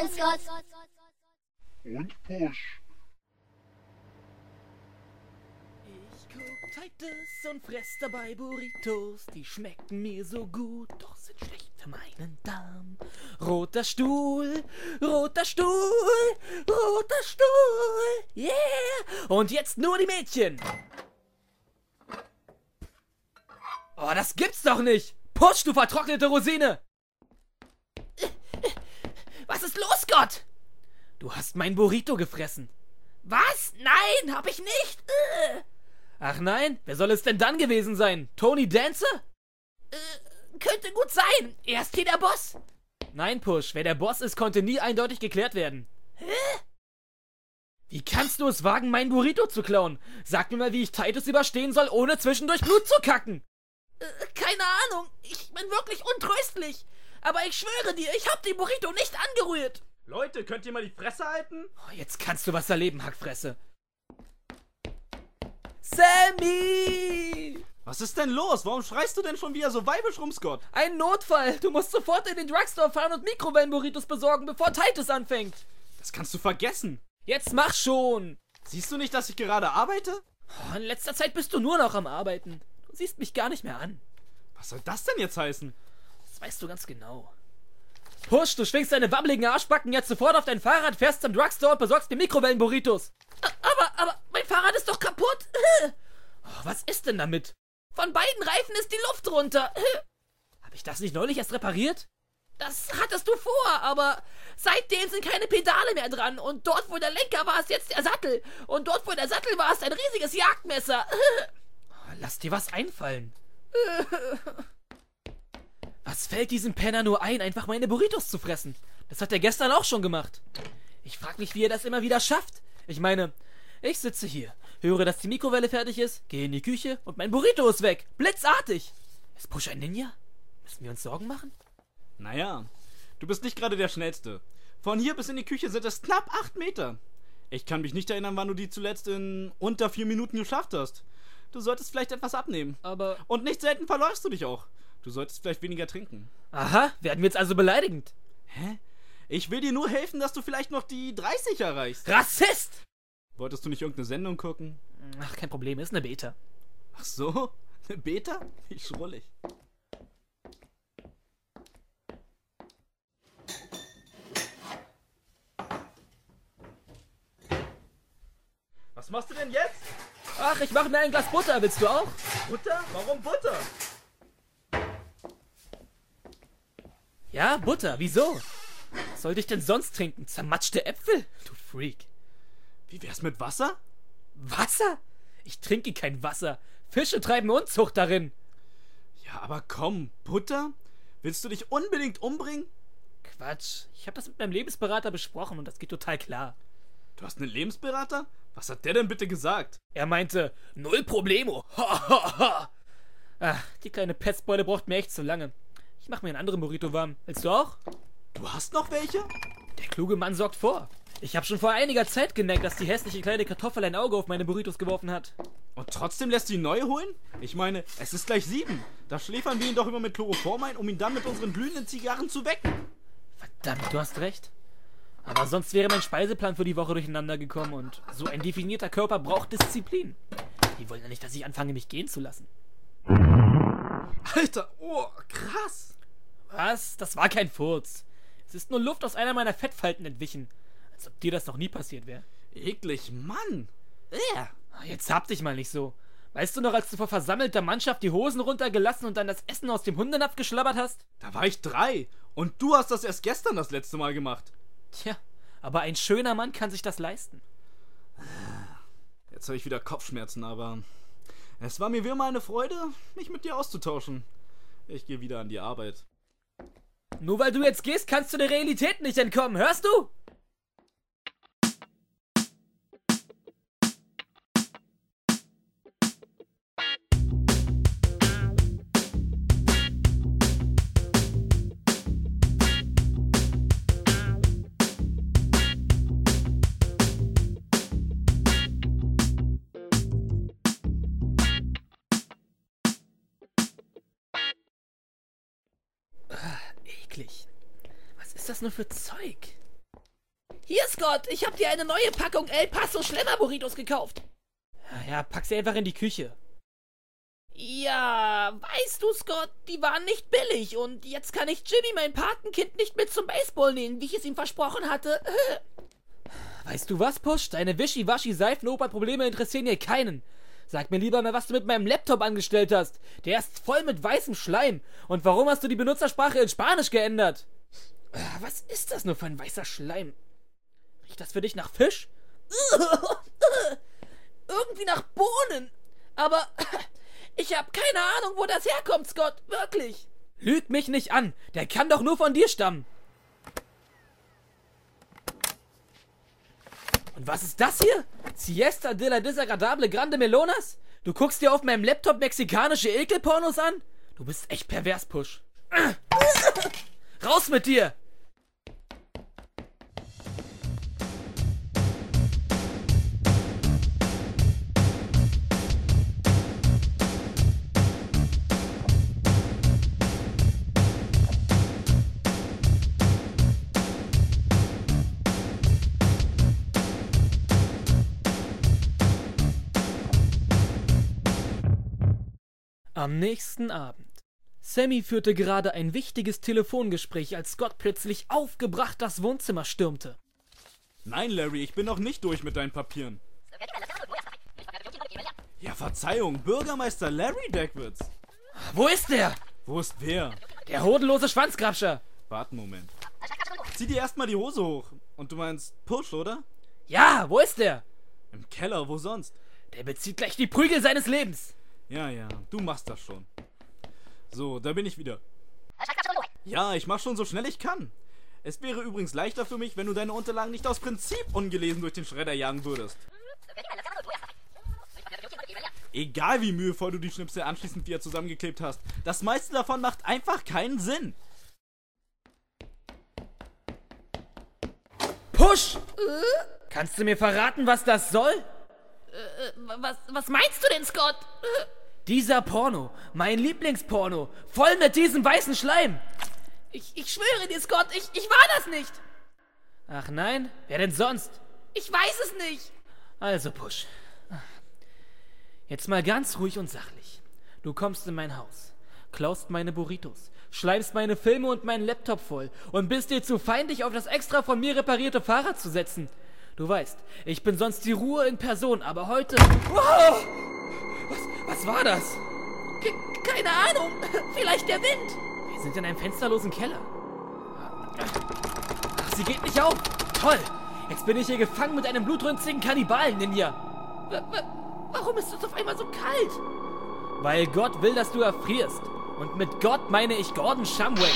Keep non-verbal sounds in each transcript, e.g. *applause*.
Und Scott. Und Push. Ich guck Titus und fress dabei Burritos, die schmecken mir so gut, doch sind schlecht für meinen Darm. Roter Stuhl, roter Stuhl, roter Stuhl, yeah! Und jetzt nur die Mädchen. Oh, das gibt's doch nicht! Push, du vertrocknete Rosine! Was ist los, Gott? Du hast mein Burrito gefressen. Was? Nein, hab ich nicht. Äh. Ach nein, wer soll es denn dann gewesen sein? Tony Dancer? Äh, könnte gut sein. Er ist hier der Boss. Nein, Push, wer der Boss ist, konnte nie eindeutig geklärt werden. Hä? Wie kannst du es wagen, mein Burrito zu klauen? Sag mir mal, wie ich Titus überstehen soll, ohne zwischendurch Blut zu kacken. Äh, keine Ahnung. Ich bin wirklich untröstlich. Aber ich schwöre dir, ich hab den Burrito nicht angerührt. Leute, könnt ihr mal die Fresse halten? Oh, jetzt kannst du was erleben, Hackfresse. Sammy! Was ist denn los? Warum schreist du denn schon wieder so weibisch rum, Scott? Ein Notfall! Du musst sofort in den Drugstore fahren und Mikrowellenburritos besorgen, bevor Titus anfängt. Das kannst du vergessen. Jetzt mach schon! Siehst du nicht, dass ich gerade arbeite? Oh, in letzter Zeit bist du nur noch am Arbeiten. Du siehst mich gar nicht mehr an. Was soll das denn jetzt heißen? Das weißt du ganz genau. Push, du schwingst deine wabbeligen Arschbacken jetzt sofort auf dein Fahrrad, fährst zum Drugstore und besorgst mir Mikrowellenburritos. Aber, aber, mein Fahrrad ist doch kaputt. *laughs* Oh, was ist denn damit? Von beiden Reifen ist die Luft runter. *laughs* Hab ich das nicht neulich erst repariert? Das hattest du vor, aber seitdem sind keine Pedale mehr dran. Und dort, wo der Lenker war, ist jetzt der Sattel. Und dort, wo der Sattel war, ist ein riesiges Jagdmesser. *laughs* Oh, lass dir was einfallen. Was fällt diesem Penner nur ein, einfach meine Burritos zu fressen? Das hat er gestern auch schon gemacht. Ich frag mich, wie er das immer wieder schafft. Ich meine, ich sitze hier, höre, dass die Mikrowelle fertig ist, gehe in die Küche und mein Burrito ist weg. Blitzartig. Ist Push ein Ninja? Müssen wir uns Sorgen machen? Naja, du bist nicht gerade der Schnellste. Von hier bis in die Küche sind es knapp acht Meter. Ich kann mich nicht erinnern, wann du die zuletzt in unter vier Minuten geschafft hast. Du solltest vielleicht etwas abnehmen. Aber. Und nicht selten verläufst du dich auch. Du solltest vielleicht weniger trinken. Aha, werden wir jetzt also beleidigend? Hä? Ich will dir nur helfen, dass du vielleicht noch die 30 erreichst. Rassist! Wolltest du nicht irgendeine Sendung gucken? Ach, kein Problem, ist eine Beta. Ach so? Eine Beta? Wie schrullig. Was machst du denn jetzt? Ach, ich mache mir ein Glas Butter, willst du auch? Butter? Warum Butter? Ja, Butter, wieso? Was sollte ich denn sonst trinken? Zermatschte Äpfel? Du Freak. Wie wär's mit Wasser? Wasser? Ich trinke kein Wasser. Fische treiben Unzucht darin. Ja, aber komm, Butter? Willst du dich unbedingt umbringen? Quatsch. Ich habe das mit meinem Lebensberater besprochen und das geht total klar. Du hast einen Lebensberater? Was hat der denn bitte gesagt? Er meinte, null Problemo. *laughs* Ha, ha, ha. Ach, die kleine Pestbeule braucht mir echt zu lange. Ich mache mir einen anderen Burrito warm. Willst du auch? Du hast noch welche? Der kluge Mann sorgt vor. Ich habe schon vor einiger Zeit gemerkt, dass die hässliche kleine Kartoffel ein Auge auf meine Burritos geworfen hat. Und trotzdem lässt du ihn neu holen? Ich meine, es ist gleich sieben. Da schläfern wir ihn doch immer mit Chloroform ein, um ihn dann mit unseren glühenden Zigarren zu wecken. Verdammt, du hast recht. Aber sonst wäre mein Speiseplan für die Woche durcheinander gekommen und so ein definierter Körper braucht Disziplin. Die wollen ja nicht, dass ich anfange, mich gehen zu lassen. Alter, oh, krass. Was? Das war kein Furz. Es ist nur Luft aus einer meiner Fettfalten entwichen. Als ob dir das noch nie passiert wäre. Eklig, Mann. Ja. Jetzt hab dich mal nicht so. Weißt du noch, als du vor versammelter Mannschaft die Hosen runtergelassen und dann das Essen aus dem Hundenapf geschlabbert hast? Da war ich drei. Und du hast das erst gestern das letzte Mal gemacht. Tja, aber ein schöner Mann kann sich das leisten. Jetzt habe ich wieder Kopfschmerzen, aber es war mir wie immer eine Freude, mich mit dir auszutauschen. Ich gehe wieder an die Arbeit. Nur weil du jetzt gehst, kannst du der Realität nicht entkommen, hörst du? Nur für Zeug? Hier, Scott, ich hab dir eine neue Packung El Paso Schlemmer Burritos gekauft. Ja, ja, pack sie einfach in die Küche. Ja, weißt du, Scott, die waren nicht billig und jetzt kann ich Jimmy, mein Patenkind, nicht mit zum Baseball nehmen, wie ich es ihm versprochen hatte. *laughs* Weißt du was, Push? Deine Wischi-Waschi-Seifenoper-Probleme interessieren hier keinen. Sag mir lieber mal, was du mit meinem Laptop angestellt hast. Der ist voll mit weißem Schleim. Und warum hast du die Benutzersprache in Spanisch geändert? Äh, Was ist das nur für ein weißer Schleim? Riecht das für dich nach Fisch? *laughs* Irgendwie nach Bohnen. Aber *laughs* ich habe keine Ahnung, wo das herkommt, Scott. Wirklich. Lüg mich nicht an. Der kann doch nur von dir stammen. Und was ist das hier? Siesta de la Desagradable Grande Melonas? Du guckst dir auf meinem Laptop mexikanische Ekelpornos an? Du bist echt pervers, Push. *laughs* Raus mit dir! Am nächsten Abend. Sammy führte gerade ein wichtiges Telefongespräch, als Scott plötzlich aufgebracht das Wohnzimmer stürmte. Nein, Larry, ich bin noch nicht durch mit deinen Papieren. Ja, Verzeihung, Bürgermeister Larry Deckwitz. Wo ist der? Wo ist wer? Der hodenlose Schwanzgrabscher. Warte einen Moment. Zieh dir erstmal die Hose hoch. Und du meinst Push, oder? Ja, wo ist der? Im Keller, wo sonst? Der bezieht gleich die Prügel seines Lebens. Ja, ja, du machst das schon. So, da bin ich wieder. Ja, ich mach schon so schnell ich kann. Es wäre übrigens leichter für mich, wenn du deine Unterlagen nicht aus Prinzip ungelesen durch den Schredder jagen würdest. Egal wie mühevoll du die Schnipsel anschließend wieder zusammengeklebt hast, das meiste davon macht einfach keinen Sinn. Push! Kannst du mir verraten, was das soll? Was, was meinst du denn, Scott? Dieser Porno, mein Lieblingsporno, voll mit diesem weißen Schleim. Ich, ich schwöre dir, Scott, ich, ich war das nicht. Ach nein, wer denn sonst? Ich weiß es nicht. Also, Push. Jetzt mal ganz ruhig und sachlich. Du kommst in mein Haus, klaust meine Burritos, schleimst meine Filme und meinen Laptop voll und bist dir zu feindlich, auf das extra von mir reparierte Fahrrad zu setzen. Du weißt, ich bin sonst die Ruhe in Person, aber heute. Wow! Was, was war das? Ke- keine Ahnung. Vielleicht der Wind. Wir sind in einem fensterlosen Keller. Ach, sie geht nicht auf. Toll. Jetzt bin ich hier gefangen mit einem blutrünstigen Kannibalen-Ninja. W w warum ist es auf einmal so kalt? Weil Gott will, dass du erfrierst. Und mit Gott meine ich Gordon Shumway.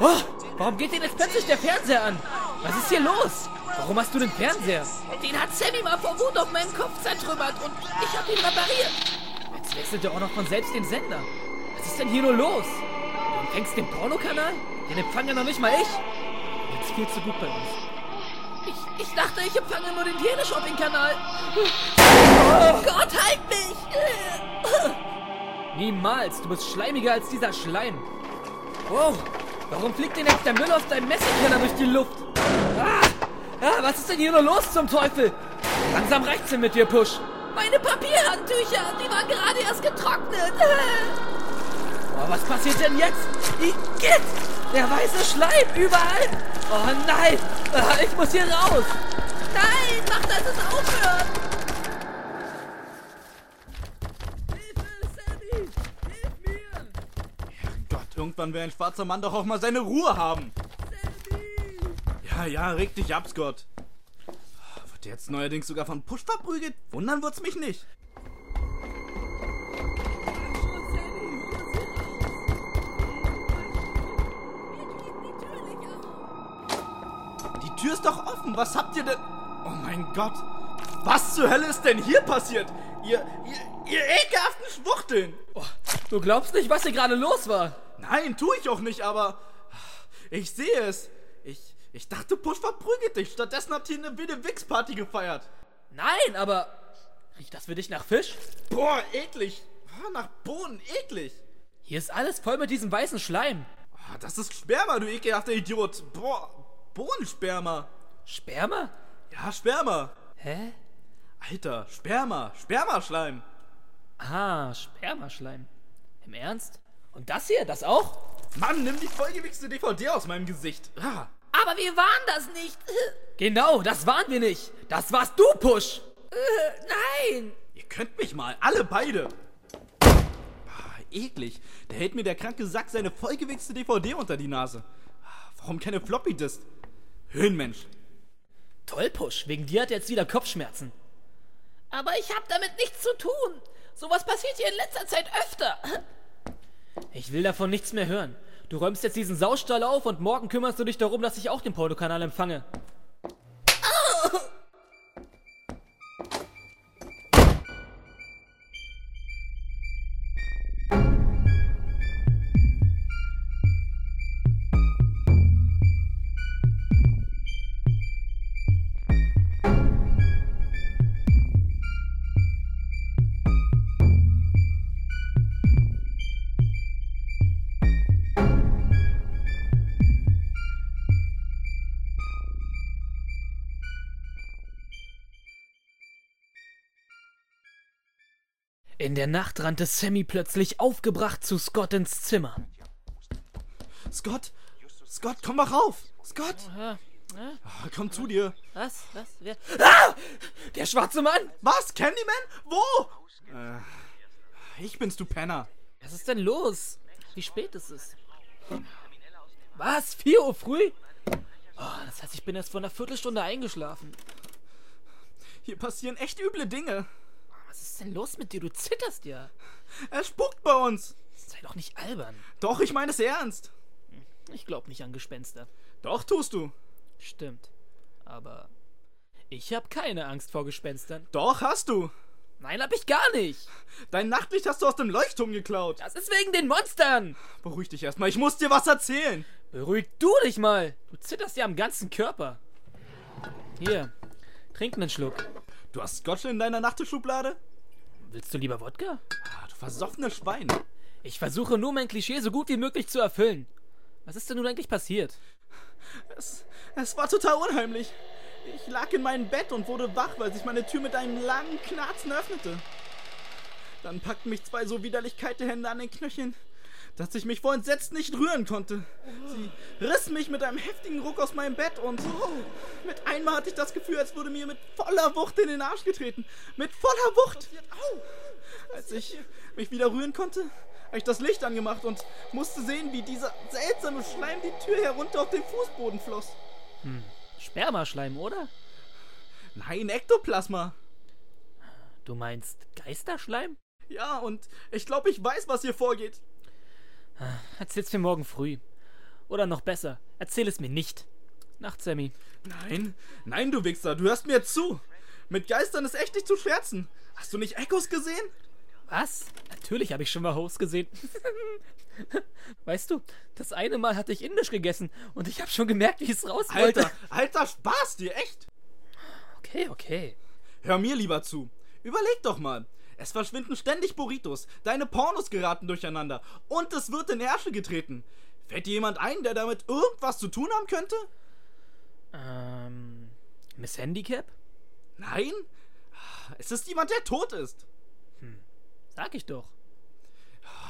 Oh, warum geht denn jetzt plötzlich der Fernseher an? Was ist hier los? Warum hast du den Fernseher? Den hat Sammy mal vor Wut auf meinen Kopf zertrümmert und ich hab ihn repariert. Jetzt wechselt er auch noch von selbst den Sender. Was ist denn hier nur los? Du empfängst den Pornokanal? Den empfange noch nicht mal ich. Jetzt viel zu gut bei uns. Ich, ich dachte, ich empfange nur den Teleshopping-Kanal. Oh Gott, halt mich! Niemals, du bist schleimiger als dieser Schleim. Wow, warum fliegt denn jetzt der Müll aus deinem Messerkeller durch die Luft? Ah, ah, was ist denn hier nur los zum Teufel? Langsam reicht's denn mit dir, Push. Meine Papierhandtücher, die waren gerade erst getrocknet. Oh, was passiert denn jetzt? Igitt! Der weiße Schleim überall! Oh nein! Ah, Ich muss hier raus! Nein, mach, dass es aufhört! Gott, irgendwann will ein schwarzer Mann doch auch mal seine Ruhe haben. Ja, ja, reg dich ab, Scott. Wird jetzt neuerdings sogar von Push verprügelt? Wundern wird's mich nicht. Die Tür ist doch offen. Was habt ihr denn? Oh mein Gott. Was zur Hölle ist denn hier passiert? Ihr, ihr, ihr ekelhaften Schwuchteln. Oh, du glaubst nicht, was hier gerade los war? Nein, tue ich auch nicht, aber ich sehe es. Ich, ich dachte, Push verprügelt dich. Stattdessen habt ihr eine wilde Wix-Party gefeiert. Nein, aber riecht das für dich nach Fisch? Boah, eklig. Ah, Nach Bohnen, eklig. Hier ist alles voll mit diesem weißen Schleim. Ah, Das ist Sperma, du ekelhafter Idiot. Boah, Bohnensperma. Sperma? Ja, Sperma. Hä? Alter, Sperma, Spermaschleim. Ah, Spermaschleim. Im Ernst? Und das hier, das auch? Mann, nimm die vollgewichste DVD aus meinem Gesicht. Ah. Aber wir waren das nicht. *laughs* Genau, das waren wir nicht. Das warst du, Push. Äh, Nein. Ihr könnt mich mal, alle beide. Ah, eklig. Da hält mir der kranke Sack seine vollgewichste DVD unter die Nase. Ah, Warum keine Floppy Disk? Höhenmensch. Toll, Push. Wegen dir hat er jetzt wieder Kopfschmerzen. Aber ich hab damit nichts zu tun. Sowas passiert hier in letzter Zeit öfter. Ich will davon nichts mehr hören. Du räumst jetzt diesen Saustall auf und morgen kümmerst du dich darum, dass ich auch den Portokanal empfange. In der Nacht rannte Sammy plötzlich aufgebracht zu Scott ins Zimmer. Scott, Scott, komm mal rauf. Scott, Ah, ah, komm zu dir. was? Was? Wer? Ah! Der schwarze Mann! Was, Candyman? Wo? Äh, ich bin's, du Penner. Was ist denn los? Wie spät ist es? Was? 4 Uhr früh? Oh, das heißt, ich bin erst vor einer Viertelstunde eingeschlafen. Hier passieren echt üble Dinge. Was ist denn los mit dir? Du zitterst ja. Er spuckt bei uns. Sei doch nicht albern. Doch, ich meine es ernst. Ich glaub nicht an Gespenster. Doch, tust du. Stimmt. Aber ich habe keine Angst vor Gespenstern. Doch, hast du. Nein, hab ich gar nicht. Dein Nachtlicht hast du aus dem Leuchtturm geklaut. Das ist wegen den Monstern. Beruhig dich erstmal, ich muss dir was erzählen. Beruhig du dich mal. Du zitterst ja am ganzen Körper. Hier, trink einen Schluck. Du hast Scotch in deiner Nachttischschublade? Willst du lieber Wodka? Ah, du versoffenes Schwein. Ich versuche nur mein Klischee so gut wie möglich zu erfüllen. Was ist denn nun eigentlich passiert? Es, es war total unheimlich. Ich lag in meinem Bett und wurde wach, weil sich meine Tür mit einem langen Knarzen öffnete. Dann packten mich zwei so widerlich kalte Hände an den Knöcheln, dass ich mich vor Entsetzen nicht rühren konnte. Sie rissen mich mit einem heftigen Ruck aus meinem Bett und mit einmal hatte ich das Gefühl, als würde mir mit voller Wucht in den Arsch getreten. Mit voller Wucht. Als ich mich wieder rühren konnte, habe ich das Licht angemacht und musste sehen, wie dieser seltsame Schleim die Tür herunter auf den Fußboden floss. Spermaschleim, oder? Nein, Ektoplasma. Du meinst Geisterschleim? Ja, und ich glaube, ich weiß, was hier vorgeht. Erzähl's mir morgen früh. Oder noch besser, erzähl es mir nicht. Nacht, Sammy. Nein, nein, du Wichser, du hörst mir zu. Mit Geistern ist echt nicht zu scherzen. Hast du nicht Echos gesehen? Was? Natürlich habe ich schon mal Host gesehen. *laughs* weißt du, das eine Mal hatte ich Indisch gegessen und ich habe schon gemerkt, wie es raus wollte. Alter, alter Spaß dir, echt. Okay, okay. Hör mir lieber zu. Überleg doch mal. Es verschwinden ständig Burritos, deine Pornos geraten durcheinander und es wird in Ärsche getreten. Fällt dir jemand ein, der damit irgendwas zu tun haben könnte? Ähm, Miss Handicap? Nein? Es ist jemand, der tot ist. Sag ich doch.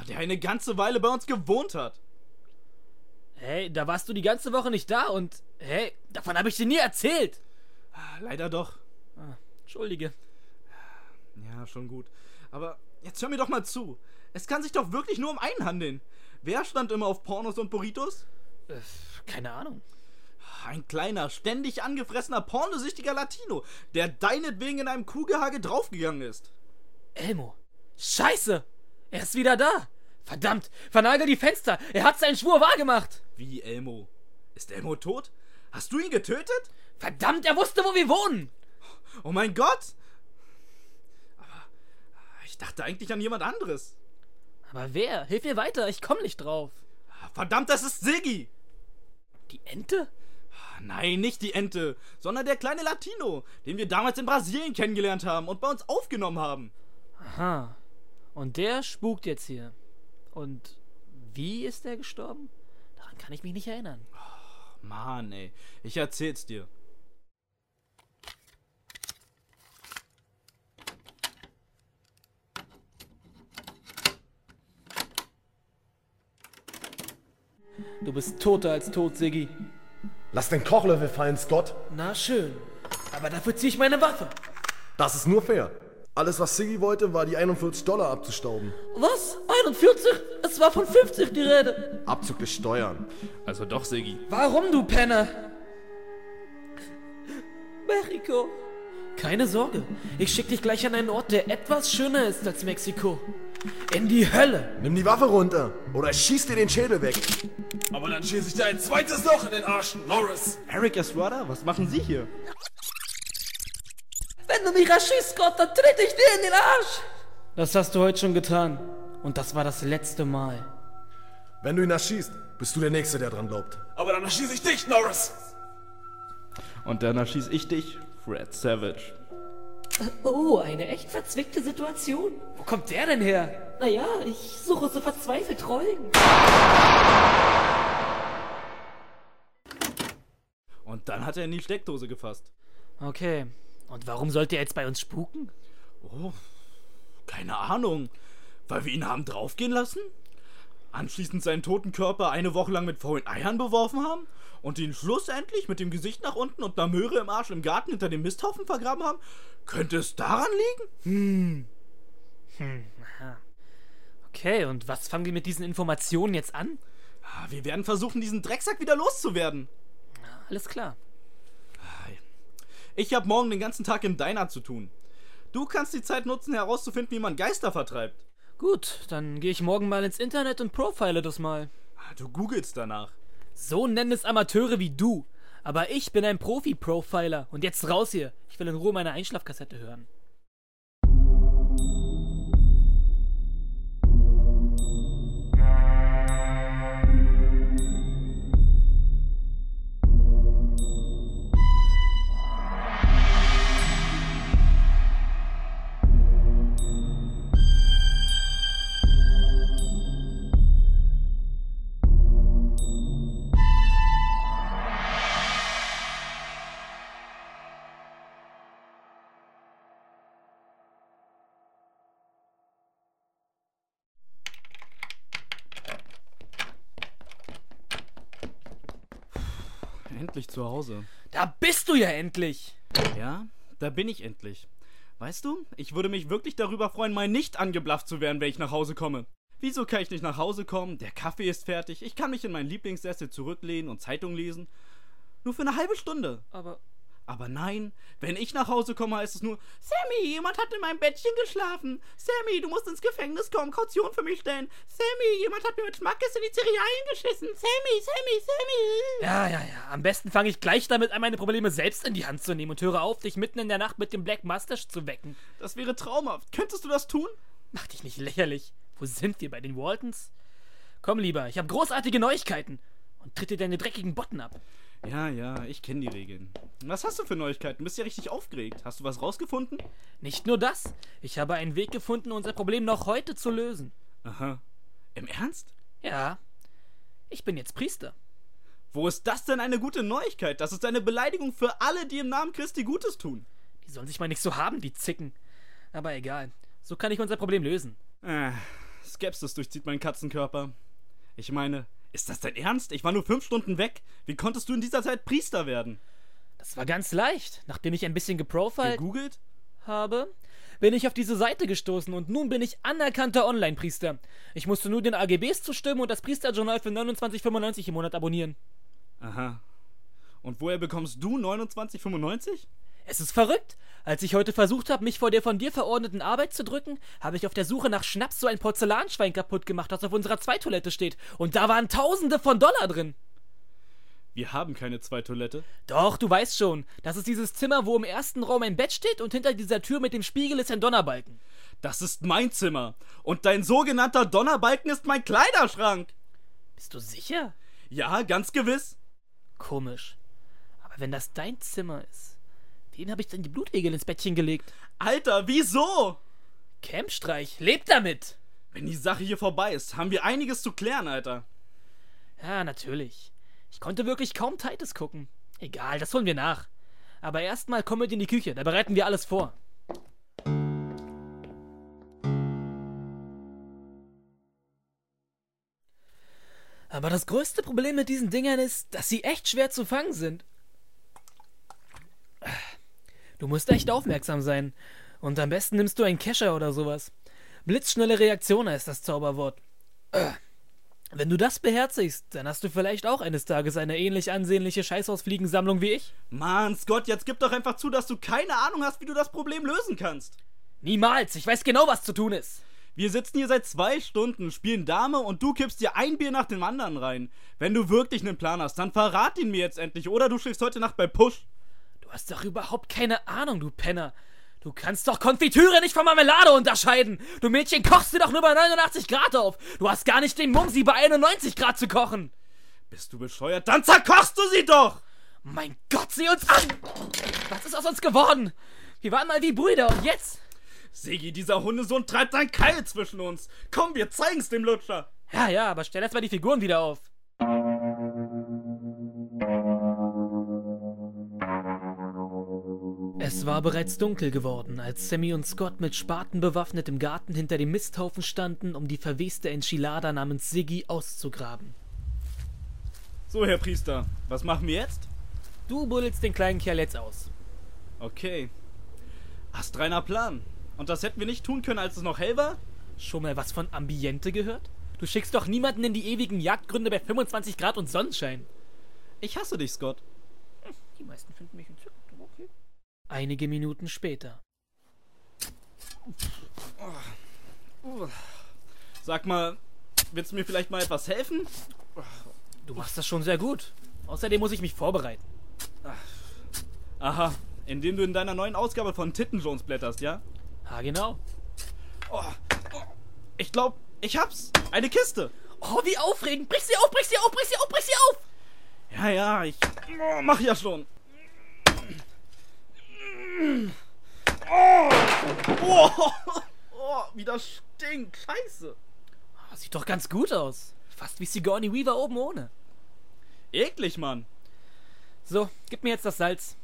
Der eine ganze Weile bei uns gewohnt hat. Hey, da warst du die ganze Woche nicht da und hey, davon habe ich dir nie erzählt. Leider doch. Ah, Entschuldige. Ja, schon gut. Aber jetzt hör mir doch mal zu. Es kann sich doch wirklich nur um einen handeln. Wer stand immer auf Pornos und Burritos? Äh, keine Ahnung. Ein kleiner, ständig angefressener, pornosüchtiger Latino, der deinetwegen in einem Kuhgehage draufgegangen ist. Elmo. Scheiße! Er ist wieder da! Verdammt! Vernagel die Fenster! Er hat seinen Schwur wahrgemacht! Wie Elmo? Ist Elmo tot? Hast du ihn getötet? Verdammt, er wusste, wo wir wohnen! Oh mein Gott! Ich dachte eigentlich an jemand anderes. Aber wer? Hilf mir weiter, ich komm nicht drauf. Verdammt, das ist Siggi! Die Ente? Nein, nicht die Ente, sondern der kleine Latino, den wir damals in Brasilien kennengelernt haben und bei uns aufgenommen haben. Aha. Und der spukt jetzt hier. Und wie ist er gestorben? Daran kann ich mich nicht erinnern. Mann, ey. Ich erzähl's dir. Du bist toter als tot, Siggi. Lass den Kochlöffel fallen, Scott. Na schön. Aber dafür ziehe ich meine Waffe. Das ist nur fair. Alles, was Siggy wollte, war die 41 Dollar abzustauben. Was? 41? Es war von 50 die Rede. Abzüglich Steuern. Also doch, Siggi. Warum, du Penner? Mexiko. Keine Sorge. Ich schicke dich gleich an einen Ort, der etwas schöner ist als Mexiko. In die Hölle. Nimm die Waffe runter oder ich schieß dir den Schädel weg. Aber dann schieße ich dir ein zweites Loch in den Arsch, Norris. Eric Estrada, was machen Sie hier? Wenn du mich erschießt, Scott, dann trete ich dir in den Arsch. Das hast du heute schon getan. Und das war das letzte Mal. Wenn du ihn erschießt, bist du der Nächste, der dran glaubt. Aber dann erschieße ich dich, Norris. Und dann erschieß ich dich, Fred Savage. Oh, eine echt verzwickte Situation. Wo kommt der denn her? Naja, ich suche so verzweifelt Rollen. Und dann hat er in die Steckdose gefasst. Okay. Und warum sollte er jetzt bei uns spuken? Oh, keine Ahnung. Weil wir ihn haben draufgehen lassen? Anschließend seinen toten Körper eine Woche lang mit faulen Eiern beworfen haben? Und ihn schlussendlich mit dem Gesicht nach unten und einer Möhre im Arsch im Garten hinter dem Misthaufen vergraben haben? Könnte es daran liegen? Okay, und was fangen wir mit diesen Informationen jetzt an? Ah, Wir werden versuchen, diesen Drecksack wieder loszuwerden. Alles klar. Ich habe morgen den ganzen Tag im Diner zu tun. Du kannst die Zeit nutzen, herauszufinden, wie man Geister vertreibt. Gut, dann gehe ich morgen mal ins Internet und profile das mal. Ah, Du googelst danach. So nennen es Amateure wie du. Aber ich bin ein Profi-Profiler. Und jetzt raus hier. Ich will in Ruhe meine Einschlafkassette hören. Zu Hause. Da bist du ja endlich. Ja, da bin ich endlich. Weißt du, ich würde mich wirklich darüber freuen, mal nicht angeblafft zu werden, wenn ich nach Hause komme. Wieso kann ich nicht nach Hause kommen? Der Kaffee ist fertig, ich kann mich in meinen Lieblingssessel zurücklehnen und Zeitung lesen. Nur für eine halbe Stunde. Aber Aber nein, wenn ich nach Hause komme, heißt es nur, Sammy, jemand hat in meinem Bettchen geschlafen. Sammy, du musst ins Gefängnis kommen, Kaution für mich stellen. Sammy, jemand hat mir mit Schmackes in die Cerealien geschissen. Sammy, Sammy, Sammy. Ja, ja, ja. Am besten fange ich gleich damit an, meine Probleme selbst in die Hand zu nehmen und höre auf, dich mitten in der Nacht mit dem Black Mustache zu wecken. Das wäre traumhaft. Könntest du das tun? Mach dich nicht lächerlich. Wo sind wir? Bei den Waltons? Komm lieber, ich habe großartige Neuigkeiten. Und tritt dir deine dreckigen Botten ab. Ja, ja, ich kenne die Regeln. Was hast du für Neuigkeiten? Bist ja richtig aufgeregt. Hast du was rausgefunden? Nicht nur das. Ich habe einen Weg gefunden, unser Problem noch heute zu lösen. Aha. Im Ernst? Ja. Ich bin jetzt Priester. Wo ist das denn eine gute Neuigkeit? Das ist eine Beleidigung für alle, die im Namen Christi Gutes tun. Die sollen sich mal nicht so haben, die Zicken. Aber egal. So kann ich unser Problem lösen. Äh, Skepsis durchzieht meinen Katzenkörper. Ich meine, ist das dein Ernst? Ich war nur fünf Stunden weg. Wie konntest du in dieser Zeit Priester werden? Das war ganz leicht. Nachdem ich ein bisschen geprofiled Gegoogelt? habe, bin ich auf diese Seite gestoßen und nun bin ich anerkannter Online-Priester. Ich musste nur den AGBs zustimmen und das Priesterjournal für 29,95 im Monat abonnieren. Aha. Und woher bekommst du 29,95? Es ist verrückt. Als ich heute versucht habe, mich vor der von dir verordneten Arbeit zu drücken, habe ich auf der Suche nach Schnaps so ein Porzellanschwein kaputt gemacht, das auf unserer Zweitoilette steht. Und da waren Tausende von Dollar drin. Wir haben keine Zweitoilette. Doch, du weißt schon. Das ist dieses Zimmer, wo im ersten Raum ein Bett steht und hinter dieser Tür mit dem Spiegel ist ein Donnerbalken. Das ist mein Zimmer. Und dein sogenannter Donnerbalken ist mein Kleiderschrank. Bist du sicher? Ja, ganz gewiss. Komisch. Aber wenn das dein Zimmer ist, wen habe ich denn die Blutegel ins Bettchen gelegt? Alter, wieso? Campstreich, leb damit! Wenn die Sache hier vorbei ist, haben wir einiges zu klären, Alter. Ja, natürlich. Ich konnte wirklich kaum Titus gucken. Egal, das holen wir nach. Aber erstmal komm mit in die Küche, da bereiten wir alles vor. Aber das größte Problem mit diesen Dingern ist, dass sie echt schwer zu fangen sind. Du musst echt aufmerksam sein. Und am besten nimmst du einen Kescher oder sowas. Blitzschnelle Reaktion heißt das Zauberwort. Wenn du das beherzigst, dann hast du vielleicht auch eines Tages eine ähnlich ansehnliche Scheißhausfliegensammlung wie ich. Mann, Scott, jetzt gib doch einfach zu, dass du keine Ahnung hast, wie du das Problem lösen kannst. Niemals, ich weiß genau, was zu tun ist. Wir sitzen hier seit zwei Stunden, spielen Dame und du kippst dir ein Bier nach dem anderen rein. Wenn du wirklich einen Plan hast, dann verrat ihn mir jetzt endlich oder du schläfst heute Nacht bei Push. Du hast doch überhaupt keine Ahnung, du Penner. Du kannst doch Konfitüre nicht von Marmelade unterscheiden. Du Mädchen kochst sie doch nur bei 89 Grad auf. Du hast gar nicht den Mumm, sie bei 91 Grad zu kochen. Bist du bescheuert? Dann zerkochst du sie doch! Mein Gott, sieh uns an! Was ist aus uns geworden? Wir waren mal wie Brüder und jetzt? Sigi, dieser Hundesohn treibt sein Keil zwischen uns. Komm, wir zeigen's dem Lutscher. Ja, ja, aber stell erst mal die Figuren wieder auf. Es war bereits dunkel geworden, als Sammy und Scott mit Spaten bewaffnet im Garten hinter dem Misthaufen standen, um die verweste Enchilada namens Siggi auszugraben. So, Herr Priester, was machen wir jetzt? Du buddelst den kleinen Kerl jetzt aus. Okay. Astreiner Plan. Und das hätten wir nicht tun können, als es noch hell war? Schon mal was von Ambiente gehört? Du schickst doch niemanden in die ewigen Jagdgründe bei 25 Grad und Sonnenschein. Ich hasse dich, Scott. Die meisten finden mich entzückend. Einige Minuten später. Sag mal, willst du mir vielleicht mal etwas helfen? Du machst das schon sehr gut. Außerdem muss ich mich vorbereiten. Aha, indem du in deiner neuen Ausgabe von Titten Jones blätterst, ja? Ha, genau. Oh, oh. Ich glaub, ich hab's. Eine Kiste. Oh, wie aufregend. Brich sie auf, brich sie auf, brich sie auf, brich sie auf. Ja, ja, ich oh, mach ja schon. Oh, oh, oh, wie das stinkt. Scheiße. Ah, Sieht doch ganz gut aus. Fast wie Sigourney Weaver oben ohne. Eklig, Mann. So, gib mir jetzt das Salz.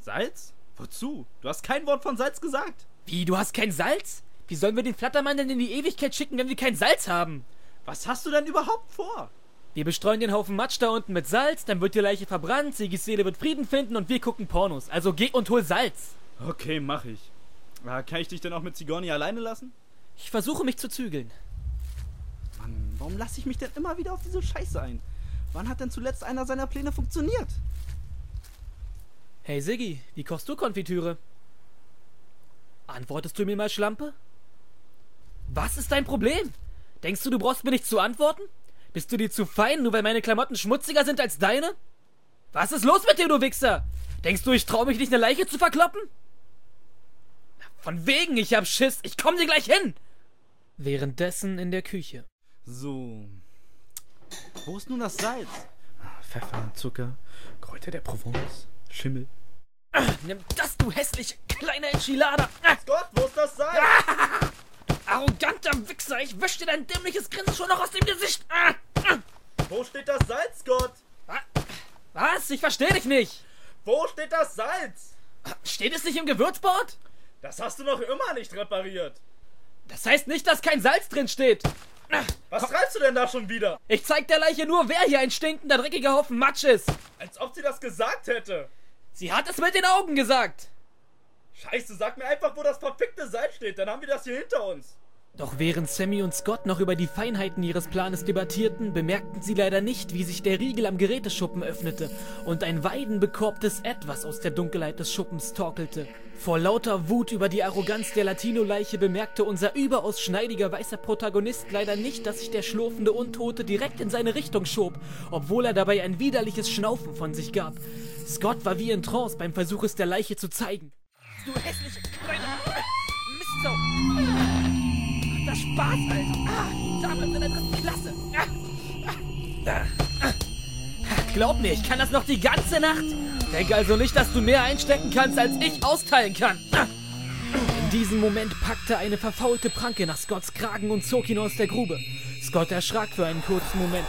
Salz? Wozu? Du hast kein Wort von Salz gesagt. Wie, du hast kein Salz? Wie sollen wir den Flattermann denn in die Ewigkeit schicken, wenn wir kein Salz haben? Was hast du denn überhaupt vor? Wir bestreuen den Haufen Matsch da unten mit Salz, dann wird die Leiche verbrannt, Sigis Seele wird Frieden finden und wir gucken Pornos. Also geh und hol Salz. Okay, mach ich. Ah, kann ich dich denn auch mit Sigourney alleine lassen? Ich versuche mich zu zügeln. Mann, warum lasse ich mich denn immer wieder auf diese Scheiße ein? Wann hat denn zuletzt einer seiner Pläne funktioniert? Hey Siggi, wie kochst du Konfitüre? Antwortest du mir mal, Schlampe? Was ist dein Problem? Denkst du, du brauchst mir nicht zu antworten? Bist du dir zu fein, nur weil meine Klamotten schmutziger sind als deine? Was ist los mit dir, du Wichser? Denkst du, ich trau mich nicht, eine Leiche zu verkloppen? Von wegen, ich hab Schiss. Ich komm dir gleich hin. Währenddessen in der Küche. So. Wo ist nun das Salz? Pfeffer, Zucker, Kräuter der Provence, Schimmel. Nimm das, du hässliche kleine Enchilada. Ah, Gott, wo ist das Salz? *laughs* arroganter Wichser, ich wisch dir dein dämliches Grinsen schon noch aus dem Gesicht. Ah, ah. Wo steht das Salz, Gott? Wa- Was? Ich verstehe dich nicht. Wo steht das Salz? Steht es nicht im Gewürzbord? Das hast du noch immer nicht repariert. Das heißt nicht, dass kein Salz drin steht. Was treibst du denn da schon wieder? Ich zeig der Leiche nur, wer hier ein stinkender, dreckiger Haufen Matsch ist. Als ob sie das gesagt hätte. Sie hat es mit den Augen gesagt. Scheiße, sag mir einfach, wo das verfickte Salz steht, dann haben wir das hier hinter uns. Doch während Sammy und Scott noch über die Feinheiten ihres Planes debattierten, bemerkten sie leider nicht, wie sich der Riegel am Geräteschuppen öffnete und ein weidenbekorbtes Etwas aus der Dunkelheit des Schuppens torkelte. Vor lauter Wut über die Arroganz der Latino-Leiche bemerkte unser überaus schneidiger weißer Protagonist leider nicht, dass sich der schlurfende Untote direkt in seine Richtung schob, obwohl er dabei ein widerliches Schnaufen von sich gab. Scott war wie in Trance beim Versuch, es der Leiche zu zeigen. Du hässliche kleine Mistsau! Das Spaß, Alter! Ah, damals in der dritten Klasse! Ah, ah, ah. Glaub mir, ich kann das noch die ganze Nacht! Denk also nicht, dass du mehr einstecken kannst, als ich austeilen kann! Ah. In diesem Moment packte eine verfaulte Pranke nach Scotts Kragen und zog ihn aus der Grube. Scott erschrak für einen kurzen Moment.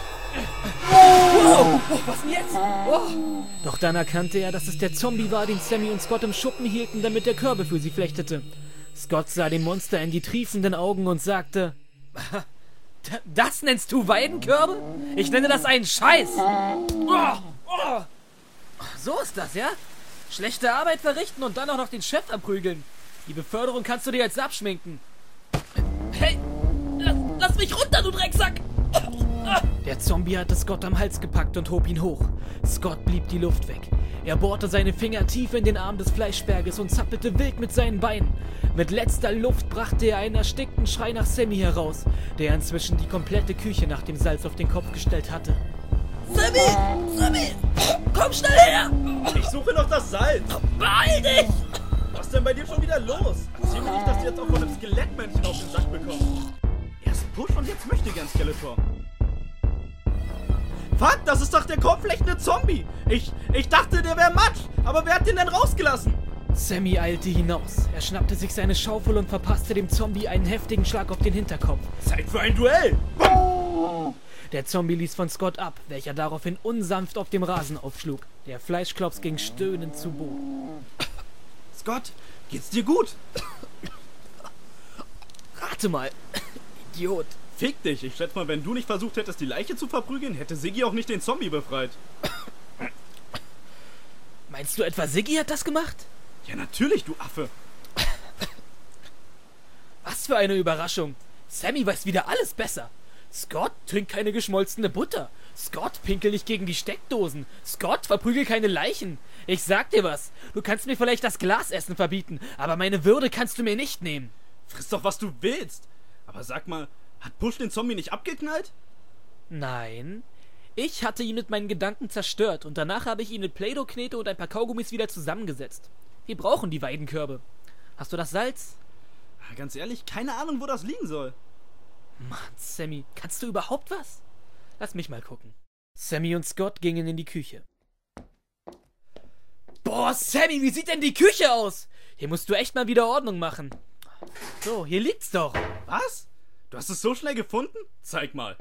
Oh, was denn jetzt? Oh. Doch dann erkannte er, dass es der Zombie war, den Sammy und Scott im Schuppen hielten, damit er Körbe für sie flechtete. Scott sah dem Monster in die triefenden Augen und sagte: "D- Das nennst du Weidenkörbe? Ich nenne das einen Scheiß! Oh, oh. So ist das, ja? Schlechte Arbeit verrichten und dann auch noch den Chef erprügeln. Die Beförderung kannst du dir jetzt abschminken. Hey, lass, lass mich runter, du Drecksack! Der Zombie hatte Scott am Hals gepackt und hob ihn hoch. Scott blieb die Luft weg. Er bohrte seine Finger tief in den Arm des Fleischberges und zappelte wild mit seinen Beinen. Mit letzter Luft brachte er einen erstickten Schrei nach Sammy heraus, der inzwischen die komplette Küche nach dem Salz auf den Kopf gestellt hatte. Sammy! Sammy! Komm schnell her! Ich suche noch das Salz. Beeil dich! Was ist denn bei dir schon wieder los? Erzähl mir nicht, dass du jetzt auch von einem Skelettmännchen auf den Sack bekommst. Erst Push und jetzt möchte gern Skeletor. Fuck, das ist doch der kopfflechtende Zombie. Ich, ich dachte, der wäre Matsch. Aber wer hat den denn rausgelassen? Sammy eilte hinaus. Er schnappte sich seine Schaufel und verpasste dem Zombie einen heftigen Schlag auf den Hinterkopf. Zeit für ein Duell. Der Zombie ließ von Scott ab, welcher daraufhin unsanft auf dem Rasen aufschlug. Der Fleischklops ging stöhnend zu Boden. Scott, geht's dir gut? Rate mal. Idiot. Fick dich. Ich schätze mal, wenn du nicht versucht hättest, die Leiche zu verprügeln, hätte Siggi auch nicht den Zombie befreit. Meinst du etwa Siggi hat das gemacht? Ja, natürlich, du Affe. Was für eine Überraschung. Sammy weiß wieder alles besser. Scott trinkt keine geschmolzene Butter. Scott pinkel nicht gegen die Steckdosen. Scott verprügel keine Leichen. Ich sag dir was. Du kannst mir vielleicht das Glasessen verbieten, aber meine Würde kannst du mir nicht nehmen. Friss doch, was du willst. Aber sag mal, hat Push den Zombie nicht abgeknallt? Nein. Ich hatte ihn mit meinen Gedanken zerstört und danach habe ich ihn mit Play-Doh-Knete und ein paar Kaugummis wieder zusammengesetzt. Wir brauchen die Weidenkörbe. Hast du das Salz? Ah, Ganz ehrlich, keine Ahnung, wo das liegen soll. Mann, Sammy, kannst du überhaupt was? Lass mich mal gucken. Sammy und Scott gingen in die Küche. Boah, Sammy, wie sieht denn die Küche aus? Hier musst du echt mal wieder Ordnung machen. So, hier liegt's doch. Was? Du hast es so schnell gefunden? Zeig mal.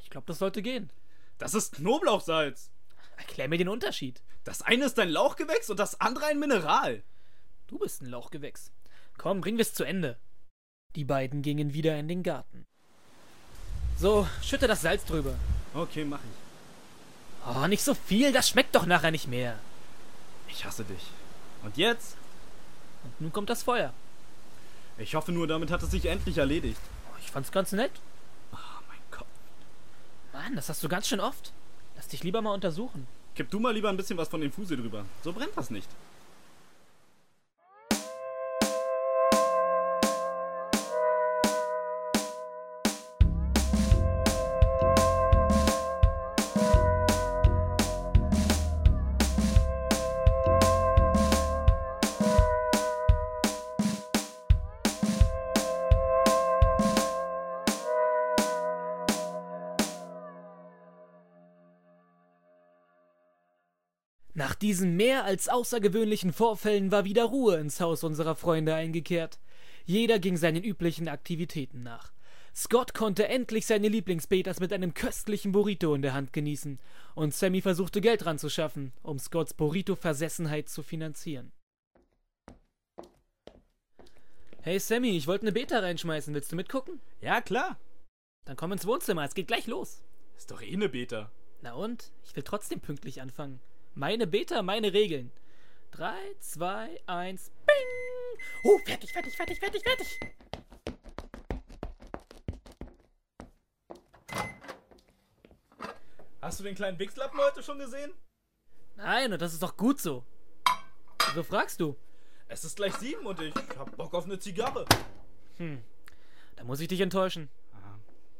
Ich glaube, das sollte gehen. Das ist Knoblauchsalz. Erklär mir den Unterschied. Das eine ist ein Lauchgewächs und das andere ein Mineral. Du bist ein Lauchgewächs. Komm, bringen wir's zu Ende. Die beiden gingen wieder in den Garten. So, schütte das Salz drüber. Okay, mach ich. Oh, nicht so viel, das schmeckt doch nachher nicht mehr. Ich hasse dich. Und jetzt? Und nun kommt das Feuer. Ich hoffe nur, damit hat es sich endlich erledigt. Fand's ganz nett. Oh mein Gott. Mann, das hast du ganz schön oft. Lass dich lieber mal untersuchen. Kipp du mal lieber ein bisschen was von dem Fuse drüber. So brennt das nicht. Diesen mehr als außergewöhnlichen Vorfällen war wieder Ruhe ins Haus unserer Freunde eingekehrt. Jeder ging seinen üblichen Aktivitäten nach. Scott konnte endlich seine Lieblingsbetas mit einem köstlichen Burrito in der Hand genießen, und Sammy versuchte Geld ranzuschaffen, um Scotts Burrito-Versessenheit zu finanzieren. Hey Sammy, ich wollte eine Beta reinschmeißen. Willst du mitgucken? Ja, klar. Dann komm ins Wohnzimmer, es geht gleich los. Ist doch eh ne Beta. Na und? Ich will trotzdem pünktlich anfangen. Meine Beta, meine Regeln. 3, 2, 1, bing! Oh, fertig, fertig, fertig, fertig, fertig! Hast du den kleinen Wichslappen heute schon gesehen? Nein, und das ist doch gut so. Wieso fragst du? Es ist gleich sieben und ich hab Bock auf eine Zigarre. Da muss ich dich enttäuschen.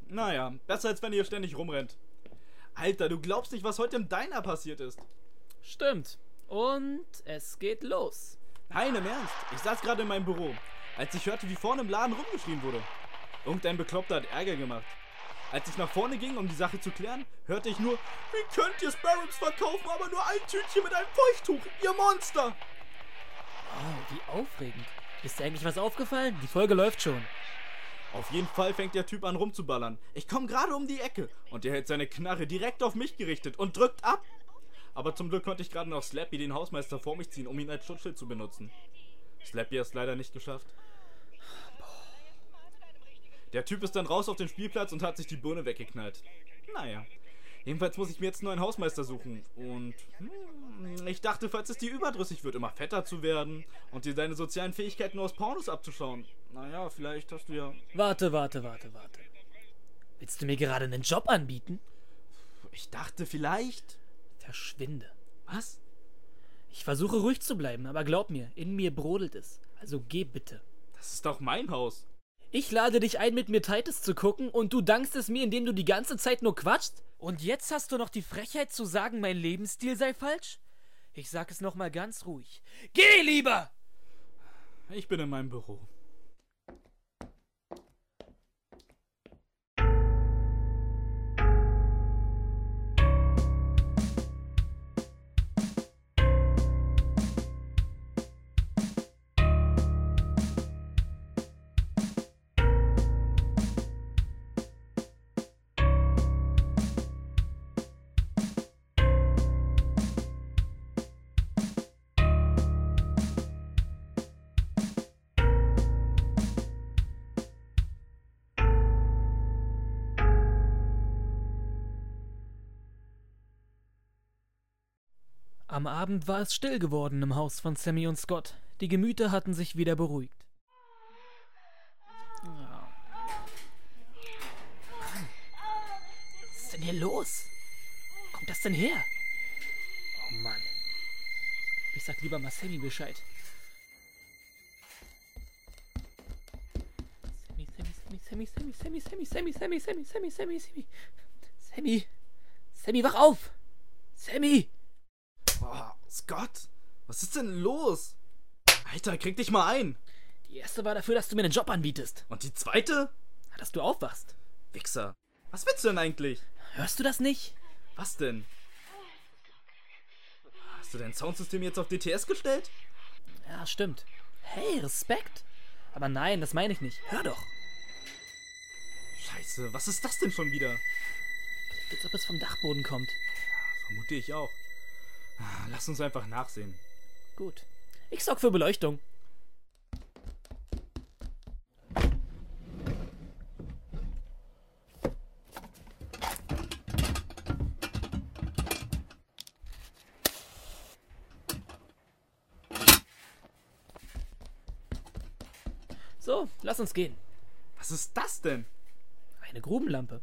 Naja, besser als wenn ihr ständig rumrennt. Alter, du glaubst nicht, was heute im Diner passiert ist. Stimmt. Und es geht los. Nein, im Ernst. Ich saß gerade in meinem Büro, als ich hörte, wie vorne im Laden rumgeschrien wurde. Irgendein Bekloppter hat Ärger gemacht. Als ich nach vorne ging, um die Sache zu klären, hörte ich nur, wie könnt ihr Sparrows verkaufen, aber nur ein Tütchen mit einem Feuchttuch, ihr Monster! Oh, wie aufregend. Ist dir eigentlich was aufgefallen? Die Folge läuft schon. Auf jeden Fall fängt der Typ an rumzuballern. Ich komme gerade um die Ecke und er hält seine Knarre direkt auf mich gerichtet und drückt ab. Aber zum Glück konnte ich gerade noch Slappy, den Hausmeister, vor mich ziehen, um ihn als Schutzschild zu benutzen. Slappy hat es leider nicht geschafft. Der Typ ist dann raus auf den Spielplatz und hat sich die Birne weggeknallt. Naja. Jedenfalls muss ich mir jetzt einen Hausmeister suchen. Und hm, ich dachte, falls es dir überdrüssig wird, immer fetter zu werden und dir deine sozialen Fähigkeiten aus Pornos abzuschauen. Naja, vielleicht hast du ja. Warte, warte, warte, warte. Willst du mir gerade einen Job anbieten? Ich dachte vielleicht. Verschwinde. Was? Ich versuche ruhig zu bleiben, aber glaub mir, in mir brodelt es. Also geh bitte. Das ist doch mein Haus. Ich lade dich ein, mit mir Titus zu gucken und du dankst es mir, indem du die ganze Zeit nur quatschst? Und jetzt hast du noch die Frechheit zu sagen, mein Lebensstil sei falsch? Ich sag es nochmal ganz ruhig. Geh lieber! Ich bin in meinem Büro. Am Abend war es still geworden im Haus von Sammy und Scott. Die Gemüter hatten sich wieder beruhigt. Ja. Was ist denn hier los? Wo kommt das denn her? Oh Mann. Ich sag lieber mal Sammy Bescheid. Sammy, Sammy, Sammy, Sammy, Sammy, Sammy, Sammy, Sammy, Sammy, Sammy, Sammy, Sammy, Sammy. Sammy. Sammy, wach auf! Sammy! Scott, was ist denn los? Alter, krieg dich mal ein. Die erste war dafür, dass du mir einen Job anbietest. Und die zweite? Dass du aufwachst. Wichser. Was willst du denn eigentlich? Hörst du das nicht? Was denn? Hast du dein Soundsystem jetzt auf DTS gestellt? Ja, stimmt. Hey, Respekt. Aber nein, das meine ich nicht. Hör doch. Scheiße, was ist das denn schon wieder? Als ob es vom Dachboden kommt. Vermute ich auch. Lass uns einfach nachsehen. Gut. Ich sorg für Beleuchtung. So, lass uns gehen. Was ist das denn? Eine Grubenlampe.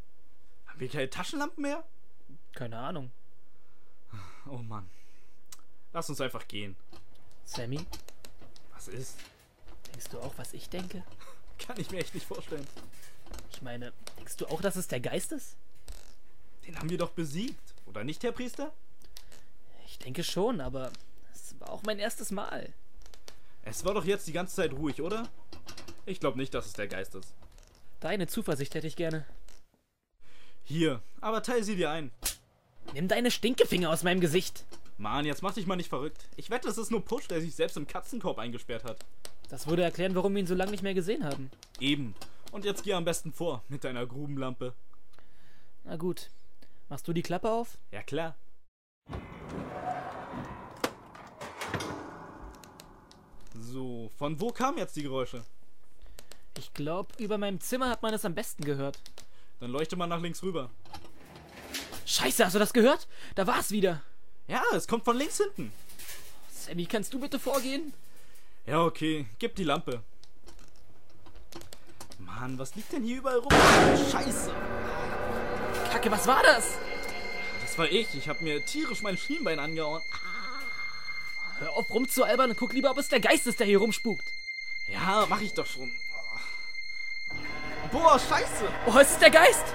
Haben wir keine Taschenlampen mehr? Keine Ahnung. Oh Mann. Lass uns einfach gehen. Sammy, Was ist? denkst du auch, was ich denke? *laughs* Kann ich mir echt nicht vorstellen. Ich meine, denkst du auch, dass es der Geist ist? Den haben wir doch besiegt. Oder nicht, Herr Priester? Ich denke schon, aber es war auch mein erstes Mal. Es war doch jetzt die ganze Zeit ruhig, oder? Ich glaube nicht, dass es der Geist ist. Deine Zuversicht hätte ich gerne. Hier, aber teil sie dir ein. Nimm deine Stinkefinger aus meinem Gesicht. Mann, jetzt mach dich mal nicht verrückt. Ich wette, es ist nur Push, der sich selbst im Katzenkorb eingesperrt hat. Das würde erklären, warum wir ihn so lange nicht mehr gesehen haben. Eben. Und jetzt geh am besten vor mit deiner Grubenlampe. Na gut. Machst du die Klappe auf? Ja klar. So, von wo kamen jetzt die Geräusche? Ich glaube, über meinem Zimmer hat man es am besten gehört. Dann leuchte mal nach links rüber. Scheiße, hast du das gehört? Da war es wieder. Ja, es kommt von links hinten. Sammy, kannst du bitte vorgehen? Ja, okay. Gib die Lampe. Mann, was liegt denn hier überall rum? Scheiße. Kacke, was war das? Das war ich. Ich hab mir tierisch mein Schienbein angehauen. Hör auf rumzualbern und guck lieber, ob es der Geist ist, der hier rumspukt. Ja, mach ich doch schon. Boah, scheiße. Oh, es ist der Geist!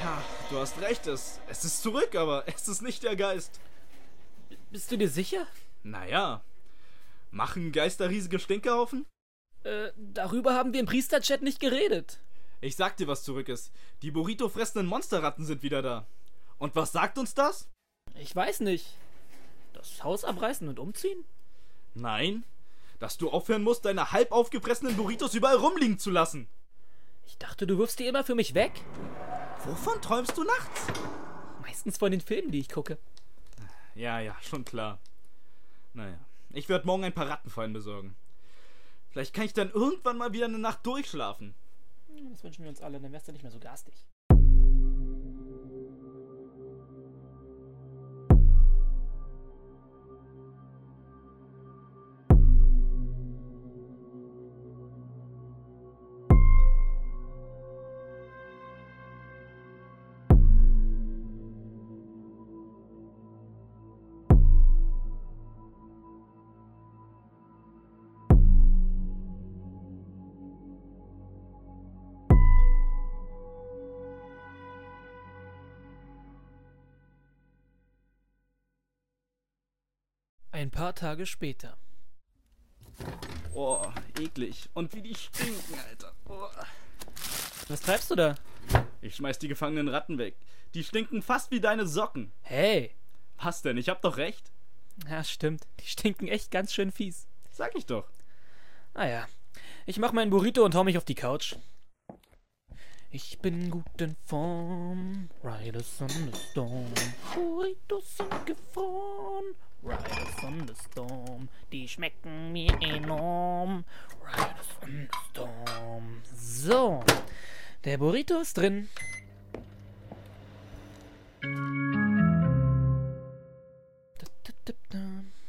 Ja, du hast recht. Es, es ist zurück, aber es ist nicht der Geist. Bist du dir sicher? Naja. Machen Geister riesige Stinkehaufen? Äh, darüber haben wir im Priesterchat nicht geredet. Ich sag dir, was zurück ist. Die Burrito fressenden Monsterratten sind wieder da. Und was sagt uns das? Ich weiß nicht. Das Haus abreißen und umziehen? Nein, dass du aufhören musst, deine halb aufgefressenen Burritos überall rumliegen zu lassen. Ich dachte, du wirfst die immer für mich weg. Wovon träumst du nachts? Meistens von den Filmen, die ich gucke. Ja, ja, schon klar. Naja, ich werde morgen ein paar Rattenfallen besorgen. Vielleicht kann ich dann irgendwann mal wieder eine Nacht durchschlafen. Das wünschen wir uns alle, dann wärst du nicht mehr so garstig. Ein paar Tage später. Oh, eklig. Und wie die stinken, Alter. Oh. Was treibst du da? Ich schmeiß die gefangenen Ratten weg. Die stinken fast wie deine Socken. Hey! Was denn? Ich hab doch recht. Ja, stimmt. Die stinken echt ganz schön fies. Sag ich doch. Naja, ich mach meinen Burrito und hau mich auf die Couch. Ich bin gut in Form. Riders on the Storm. Burritos sind gefroren. Riders on the Storm. Die schmecken mir enorm. Riders on the Storm. So, der Burrito ist drin.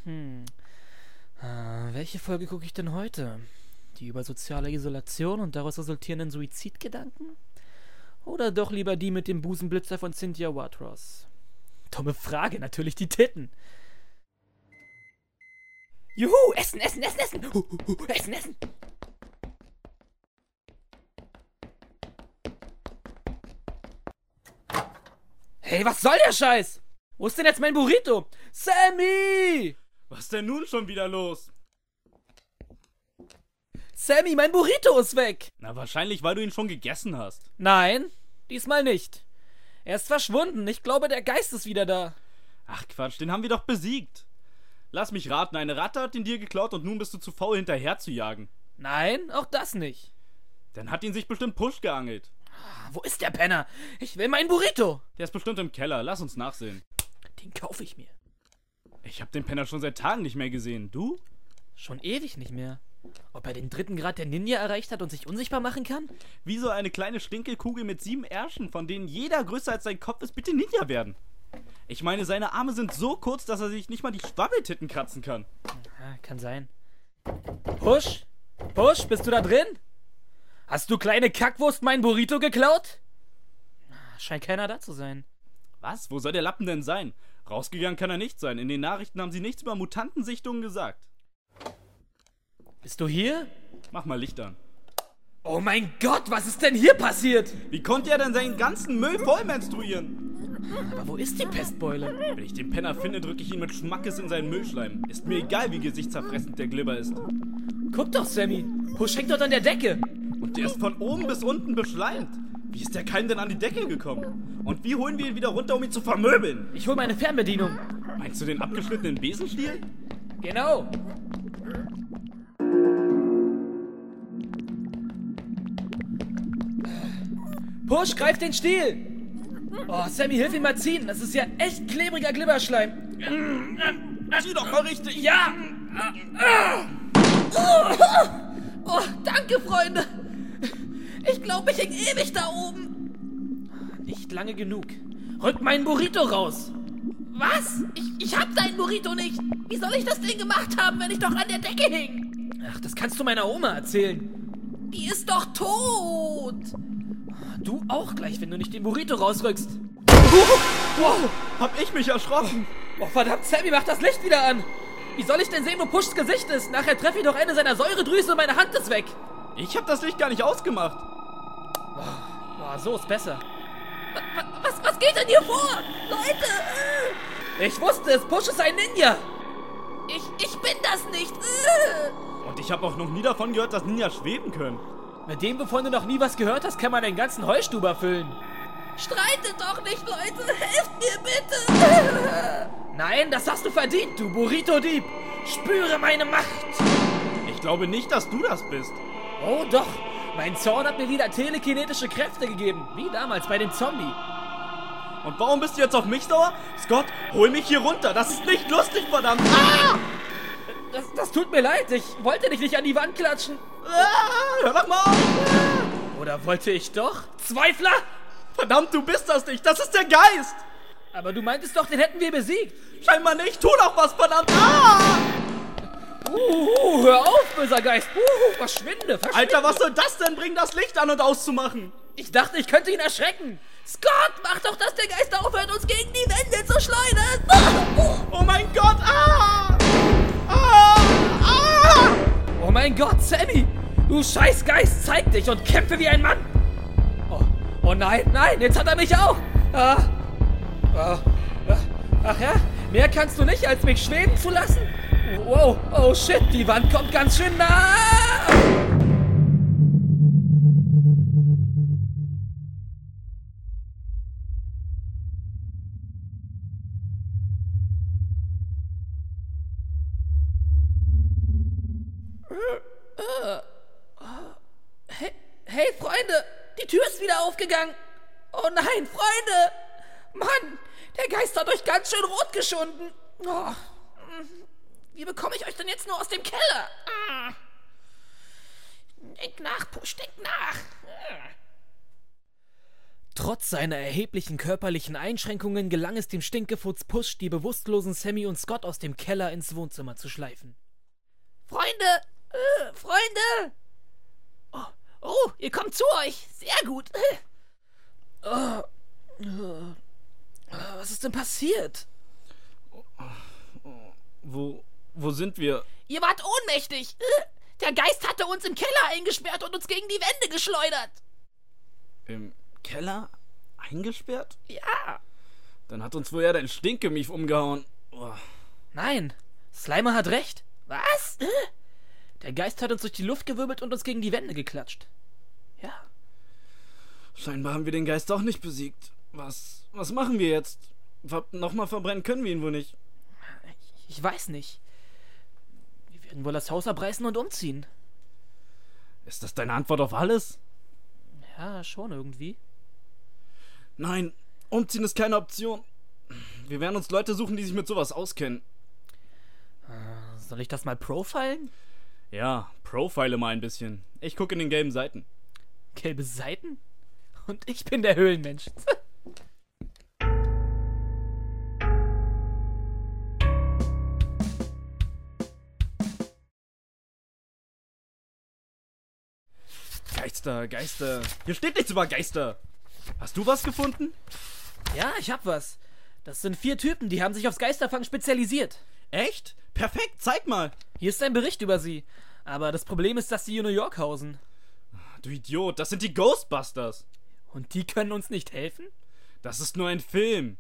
Hm. Äh, welche Folge gucke ich denn heute? Die über soziale Isolation und daraus resultierenden Suizidgedanken? Oder doch lieber die mit dem Busenblitzer von Cynthia Watros? Dumme Frage, natürlich die Titten. Juhu, essen, essen, essen, essen. Hu, hu, hu, essen, essen. Hey, was soll der Scheiß? Wo ist denn jetzt mein Burrito? Sammy! Was denn nun schon wieder los? Sammy, mein Burrito ist weg! Na, wahrscheinlich, weil du ihn schon gegessen hast. Nein, diesmal nicht. Er ist verschwunden. Ich glaube, der Geist ist wieder da. Ach Quatsch, den haben wir doch besiegt. Lass mich raten, eine Ratte hat ihn dir geklaut und nun bist du zu faul hinterher zu jagen. Nein, auch das nicht. Dann hat ihn sich bestimmt Push geangelt. Wo ist der Penner? Ich will meinen Burrito. Der ist bestimmt im Keller, lass uns nachsehen. Den kaufe ich mir. Ich hab den Penner schon seit Tagen nicht mehr gesehen. Du? Schon ewig nicht mehr. Ob er den dritten Grad der Ninja erreicht hat und sich unsichtbar machen kann? Wie soll eine kleine Stinkelkugel mit sieben Ärschen, von denen jeder größer als sein Kopf ist, bitte Ninja werden? Ich meine, seine Arme sind so kurz, dass er sich nicht mal die Schwabbeltitten kratzen kann. Ja, kann sein. Push? Push, bist du da drin? Hast du kleine Kackwurst meinen Burrito geklaut? Scheint keiner da zu sein. Was? Wo soll der Lappen denn sein? Rausgegangen kann er nicht sein. In den Nachrichten haben sie nichts über Mutantensichtungen gesagt. Bist du hier? Mach mal Licht an. Oh mein Gott, was ist denn hier passiert? Wie konnte er denn seinen ganzen Müll voll menstruieren? Aber wo ist die Pestbeule? Wenn ich den Penner finde, drücke ich ihn mit Schmackes in seinen Müllschleim. Ist mir egal, wie gesichtszerfressend der Glibber ist. Guck doch, Sammy. Push hängt dort an der Decke. Und der ist von oben bis unten beschleimt. Wie ist der Keim denn an die Decke gekommen? Und wie holen wir ihn wieder runter, um ihn zu vermöbeln? Ich hol meine Fernbedienung. Meinst du den abgeschnittenen Besenstiel? Genau. Push, greif den Stiel! Oh, Sammy, hilf ihm mal ziehen. Das ist ja echt klebriger Glibberschleim. Zieh doch mal richtig. Ja! Oh, danke, Freunde. Ich glaube, ich häng ewig da oben. Nicht lange genug. Rück meinen Burrito raus. Was? Ich, ich hab deinen Burrito nicht. Wie soll ich das Ding gemacht haben, wenn ich doch an der Decke hing? Ach, das kannst du meiner Oma erzählen. Die ist doch tot. Du auch gleich, wenn du nicht den Burrito rausrückst. Wow, hab ich mich erschrocken. Oh, verdammt, Sammy, mach das Licht wieder an. Wie soll ich denn sehen, wo Pushs Gesicht ist? Nachher treffe ich doch eine seiner Säuredrüsen und meine Hand ist weg. Ich hab das Licht gar nicht ausgemacht. Boah, so ist besser. Was, was geht denn hier vor? Leute! Ich wusste es, Push ist ein Ninja. Ich, ich bin das nicht. Und ich habe auch noch nie davon gehört, dass Ninja schweben können. Mit dem, wovon du noch nie was gehört hast, kann man einen ganzen Heustuber füllen. Streitet doch nicht, Leute! Helft mir bitte! Nein, das hast du verdient, du Burrito-Dieb! Spüre meine Macht! Ich glaube nicht, dass du das bist. Oh doch, Mein Zorn hat mir wieder telekinetische Kräfte gegeben, wie damals bei dem Zombie. Und warum bist du jetzt auf mich sauer? Scott, hol mich hier runter. Das ist nicht lustig, verdammt. Ah! Das, das tut mir leid, ich wollte dich nicht an die Wand klatschen. Ah, hör doch mal auf. Oder wollte ich doch? Zweifler! Verdammt, du bist das nicht. Das ist der Geist. Aber du meintest doch, den hätten wir besiegt. Scheinbar nicht. Tu doch was, verdammt. Ah! Uhu, hör auf, böser Geist. Uhu, verschwinde, verschwinde. Alter, was soll das denn bringen, das Licht an und auszumachen? Ich dachte, ich könnte ihn erschrecken. Scott, mach doch, dass der Geist aufhört, uns gegen die Wände zu schleudern. Ah, Oh mein Gott. Ah! Ah! Oh mein Gott, Sammy! Du Scheißgeist, zeig dich und kämpfe wie ein Mann! Oh, oh nein, nein, jetzt hat er mich auch! Ah, ah, ah, ach ja, mehr kannst du nicht, als mich schweben zu lassen? Wow, oh shit, die Wand kommt ganz schön nah! Aufgegangen. Oh nein, Freunde! Mann, der Geist hat euch ganz schön rot geschunden. Oh, wie bekomme ich euch denn jetzt nur aus dem Keller? Denk nach, Push, denk nach. Trotz seiner erheblichen körperlichen Einschränkungen gelang es dem Stinkefutz Push, die bewusstlosen Sammy und Scott aus dem Keller ins Wohnzimmer zu schleifen. Freunde, äh, Freunde! Oh, oh, ihr kommt zu euch. Sehr gut. Äh, Was ist denn passiert? Wo, wo sind wir? Ihr wart ohnmächtig. Der Geist hatte uns im Keller eingesperrt und uns gegen die Wände geschleudert. Im Keller? Eingesperrt? Ja. Dann hat uns wohl ja dein Stinkemief umgehauen. Oh. Nein, Slimer hat recht. Was? Der Geist hat uns durch die Luft gewirbelt und uns gegen die Wände geklatscht. Scheinbar haben wir den Geist doch nicht besiegt. Was, was machen wir jetzt? Ver Nochmal verbrennen können wir ihn wohl nicht. ich, ich weiß nicht. Wir werden wohl das Haus abreißen und umziehen. Ist das deine Antwort auf alles? Ja, schon irgendwie. Nein, umziehen ist keine Option. Wir werden uns Leute suchen, die sich mit sowas auskennen. Soll ich das mal profilen? Ja, profile mal ein bisschen. Ich gucke in den gelben Seiten. Gelbe Seiten? Und ich bin der Höhlenmensch. Geister, Geister. Hier steht nichts über Geister. Hast du was gefunden? ja, ich hab was. Das sind vier Typen, die haben sich aufs Geisterfangen spezialisiert. Echt? Perfekt, zeig mal. Hier ist ein Bericht über sie. Aber das Problem ist, dass sie in New York hausen. Du Idiot, das sind die Ghostbusters. Und die können uns nicht helfen? Das ist nur ein Film.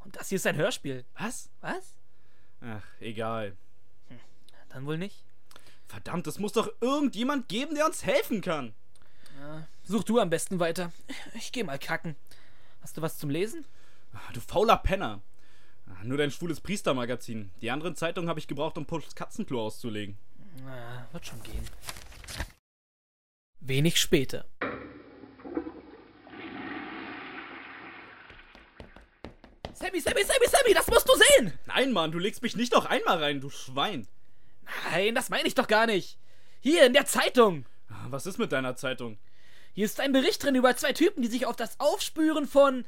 Und das hier ist ein Hörspiel. Was? Was? Ach, egal. Dann wohl nicht. Verdammt, es muss doch irgendjemand geben, der uns helfen kann. Such du am besten weiter. Ich geh mal kacken. Hast du was zum Lesen? Ah, Du fauler Penner. Ah, Nur dein schwules Priestermagazin. Die anderen Zeitungen habe ich gebraucht, um Pushs Katzenklo auszulegen. Na, wird schon gehen. Wenig später. Sammy, Sammy, Sammy, Sammy, das musst du sehen. Nein, Mann, du legst mich nicht noch einmal rein, du Schwein. Nein, das meine ich doch gar nicht. Hier in der Zeitung. Ah, Was ist mit deiner Zeitung? Hier ist ein Bericht drin über zwei Typen, die sich auf das Aufspüren von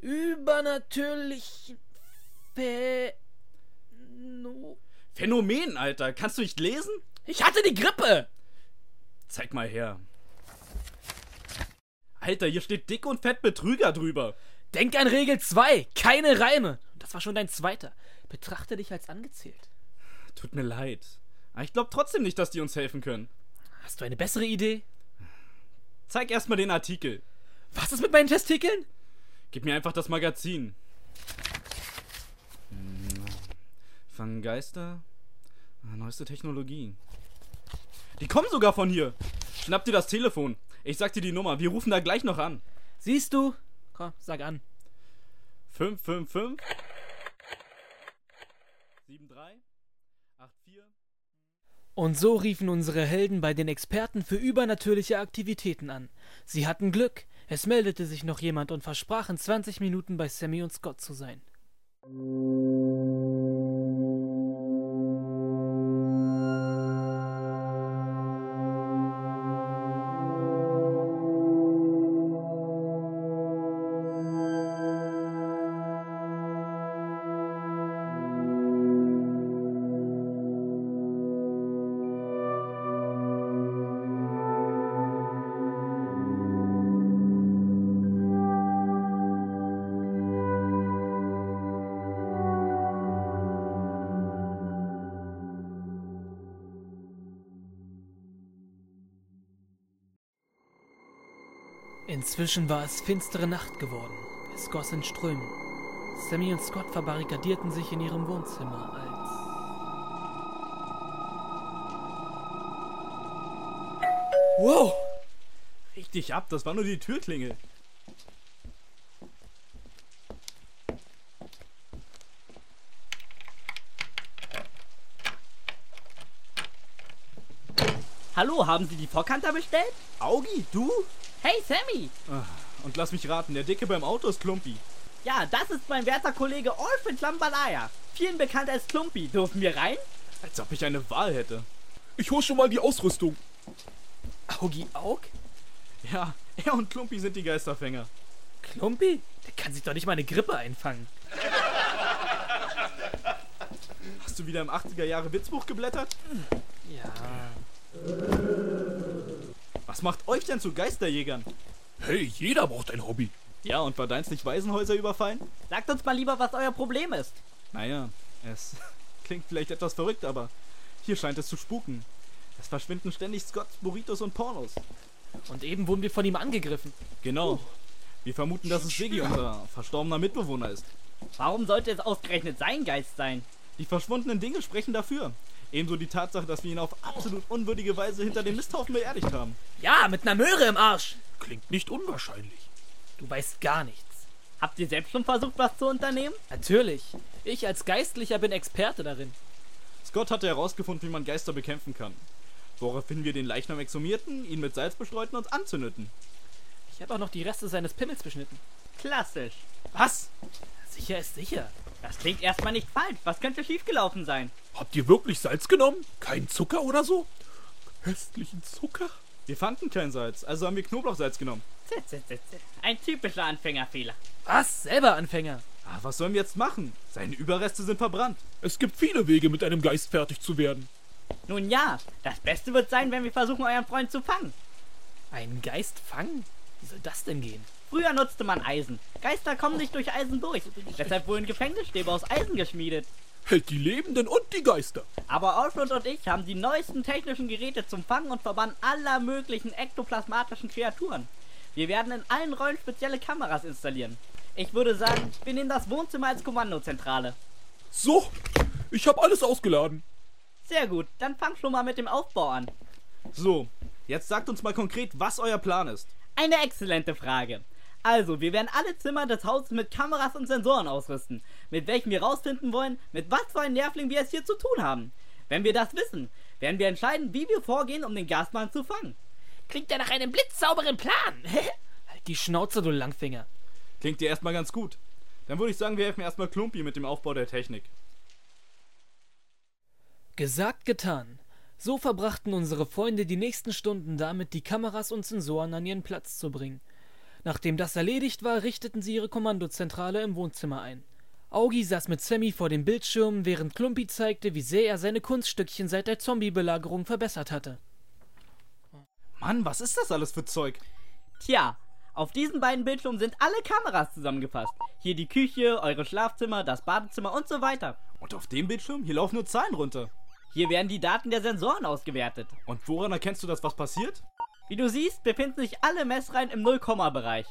übernatürlichen Phä no Phänomen, Alter. Kannst du nicht lesen? Ich hatte die Grippe. Zeig mal her. Alter, hier steht dick und fett Betrüger drüber. Denk an Regel 2, keine Reime. Das war schon dein zweiter. Betrachte dich als angezählt. Tut mir leid. Aber ich glaube trotzdem nicht, dass die uns helfen können. Hast du eine bessere Idee? Zeig erstmal den Artikel. Was ist mit meinen Testikeln? Gib mir einfach das Magazin. Hm, Fangen Geister. Ah, Neueste Technologie. Die kommen sogar von hier. Schnapp dir das Telefon. Ich sag dir die Nummer. Wir rufen da gleich noch an. Siehst du? Komm, sag an. 555 73 84 Und so riefen unsere Helden bei den Experten für übernatürliche Aktivitäten an. Sie hatten Glück. Es meldete sich noch jemand und versprach in 20 Minuten bei Sammy und Scott zu sein. Inzwischen war es finstere Nacht geworden. Es goss in Strömen. Sammy und Scott verbarrikadierten sich in ihrem Wohnzimmer, als. Wow! Richtig ab, das war nur die Türklingel. Hallo, haben Sie die Vorkanter bestellt? Augi, du? Hey Sammy! Und lass mich raten, der Dicke beim Auto ist Klumpi. Ja, das ist mein werter Kollege Alfred Lambalaya. Vielen bekannt als Klumpi. Dürfen wir rein? Als ob ich eine Wahl hätte. Ich hol schon mal die Ausrüstung. Augi Aug? Ja, er und Klumpi sind die Geisterfänger. Klumpi? Der kann sich doch nicht mal eine Grippe einfangen. Hast du wieder im 80er Jahre Witzbuch geblättert? Ja. Was macht euch denn zu Geisterjägern? Hey, jeder braucht ein Hobby. Ja, und war deins nicht Waisenhäuser überfallen? Sagt uns mal lieber, was euer Problem ist. Naja, es *laughs* klingt vielleicht etwas verrückt, aber hier scheint es zu spuken. Es verschwinden ständig Scotts, Burritos und Pornos. Und eben wurden wir von ihm angegriffen. Genau. Wir vermuten, dass es Siggi, unser verstorbener Mitbewohner ist. Warum sollte es ausgerechnet sein Geist sein? Die verschwundenen Dinge sprechen dafür. Ebenso die Tatsache, dass wir ihn auf absolut unwürdige Weise hinter dem Misthaufen beerdigt haben. Ja, mit einer Möhre im Arsch. Klingt nicht unwahrscheinlich. Du weißt gar nichts. Habt ihr selbst schon versucht, was zu unternehmen? Natürlich. Ich als Geistlicher bin Experte darin. Scott hatte herausgefunden, wie man Geister bekämpfen kann. Woraufhin wir den Leichnam exhumierten, ihn mit Salz bestreuten und anzündeten. Ich habe auch noch die Reste seines Pimmels beschnitten. Klassisch. Was? Sicher ist sicher. Das klingt erstmal nicht falsch. Was könnte schiefgelaufen sein? Habt ihr wirklich Salz genommen? Kein Zucker oder so? Köstlichen Zucker? Wir fanden kein Salz, also haben wir Knoblauchsalz genommen. Zit, zit, zit, zit. Ein typischer Anfängerfehler. Was? Selber Anfänger. Ah, was sollen wir jetzt machen? Seine Überreste sind verbrannt. Es gibt viele Wege, mit einem Geist fertig zu werden. Nun ja, das Beste wird sein, wenn wir versuchen, euren Freund zu fangen. Einen Geist fangen? Wie soll das denn gehen? Früher nutzte man Eisen. Geister kommen nicht durch Eisen durch. Deshalb wurden Gefängnisstäbe aus Eisen geschmiedet. Hält die Lebenden und die Geister. Aber Alfred und ich haben die neuesten technischen Geräte zum Fangen und Verbannen aller möglichen ektoplasmatischen Kreaturen. Wir werden in allen Räumen spezielle Kameras installieren. Ich würde sagen, wir nehmen das Wohnzimmer als Kommandozentrale. So, ich habe alles ausgeladen. Sehr gut, dann fang schon mal mit dem Aufbau an. So, jetzt sagt uns mal konkret, was euer Plan ist. Eine exzellente Frage. Also, wir werden alle Zimmer des Hauses mit Kameras und Sensoren ausrüsten, mit welchen wir rausfinden wollen, mit was für einem Nervling wir es hier zu tun haben. Wenn wir das wissen, werden wir entscheiden, wie wir vorgehen, um den Gasmann zu fangen. Klingt ja nach einem blitzsauberen Plan. *laughs* halt die Schnauze, du Langfinger. Klingt dir erstmal ganz gut. Dann würde ich sagen, wir helfen erstmal Klumpi mit dem Aufbau der Technik. Gesagt, getan. So verbrachten unsere Freunde die nächsten Stunden damit, die Kameras und Sensoren an ihren Platz zu bringen. Nachdem das erledigt war, richteten sie ihre Kommandozentrale im Wohnzimmer ein. Augi saß mit Sammy vor dem Bildschirm, während Klumpi zeigte, wie sehr er seine Kunststückchen seit der Zombie-Belagerung verbessert hatte. Mann, was ist das alles für Zeug? Tja, auf diesen beiden Bildschirmen sind alle Kameras zusammengefasst. Hier die Küche, eure Schlafzimmer, das Badezimmer und so weiter. Und auf dem Bildschirm? Hier laufen nur Zahlen runter. Hier werden die Daten der Sensoren ausgewertet. Und woran erkennst du, dass was passiert? Wie du siehst, befinden sich alle Messreihen im Nullkomma-Bereich.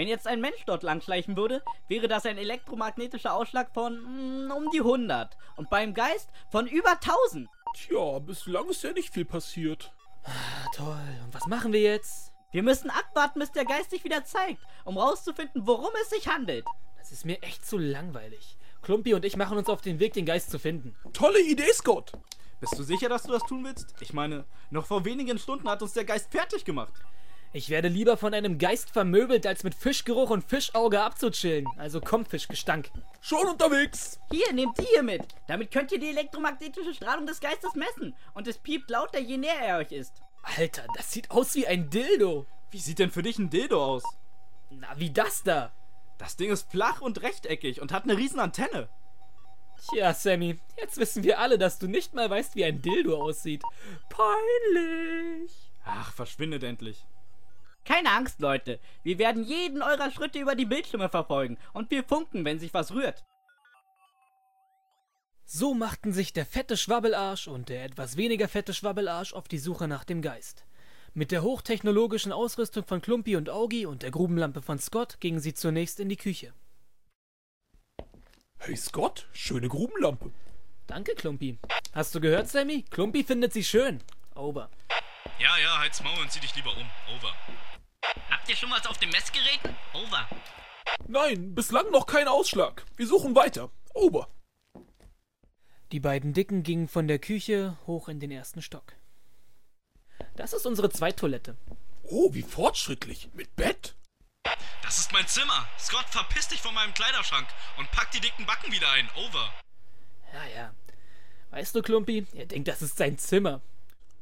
Wenn jetzt ein Mensch dort langschleichen würde, wäre das ein elektromagnetischer Ausschlag von mm, um die 100 und beim Geist von über 1000. Tja, bislang ist ja nicht viel passiert. Ah, toll. Und was machen wir jetzt? Wir müssen abwarten, bis der Geist sich wieder zeigt, um rauszufinden, worum es sich handelt. Das ist mir echt zu langweilig. Klumpi und ich machen uns auf den Weg, den Geist zu finden. Tolle Idee, Scott. Bist du sicher, dass du das tun willst? Ich meine, noch vor wenigen Stunden hat uns der Geist fertig gemacht. Ich werde lieber von einem Geist vermöbelt, als mit Fischgeruch und Fischauge abzuchillen. Also komm, Fischgestank. Schon unterwegs. Hier, nehmt sie hier mit. Damit könnt ihr die elektromagnetische Strahlung des Geistes messen. Und es piept lauter, je näher er euch ist. Alter, das sieht aus wie ein Dildo. Wie sieht denn für dich ein Dildo aus? Na, wie das da? Das Ding ist flach und rechteckig und hat eine riesen Antenne. Tja, Sammy, jetzt wissen wir alle, dass du nicht mal weißt, wie ein Dildo aussieht. Peinlich. Ach, verschwindet endlich. Keine Angst, Leute. Wir werden jeden eurer Schritte über die Bildschirme verfolgen. Und wir funken, wenn sich was rührt. So machten sich der fette Schwabbelarsch und der etwas weniger fette Schwabbelarsch auf die Suche nach dem Geist. Mit der hochtechnologischen Ausrüstung von Klumpi und Augi und der Grubenlampe von Scott gingen sie zunächst in die Küche. Hey Scott, schöne Grubenlampe. Danke, Klumpi. Hast du gehört, Sammy? Klumpi findet sie schön. Over. Ja, ja, halt's Maul und zieh dich lieber um. Over. Habt ihr schon was auf dem Messgeräten? Over. Nein, bislang noch kein Ausschlag. Wir suchen weiter. Ober. Die beiden Dicken gingen von der Küche hoch in den ersten Stock. Das ist unsere Zweittoilette. Oh, wie fortschrittlich. Mit Bett? Das ist mein Zimmer. Scott, verpiss dich von meinem Kleiderschrank und pack die dicken Backen wieder ein. Over. Ja, ja. Weißt du, Klumpi, er denkt, das ist sein Zimmer.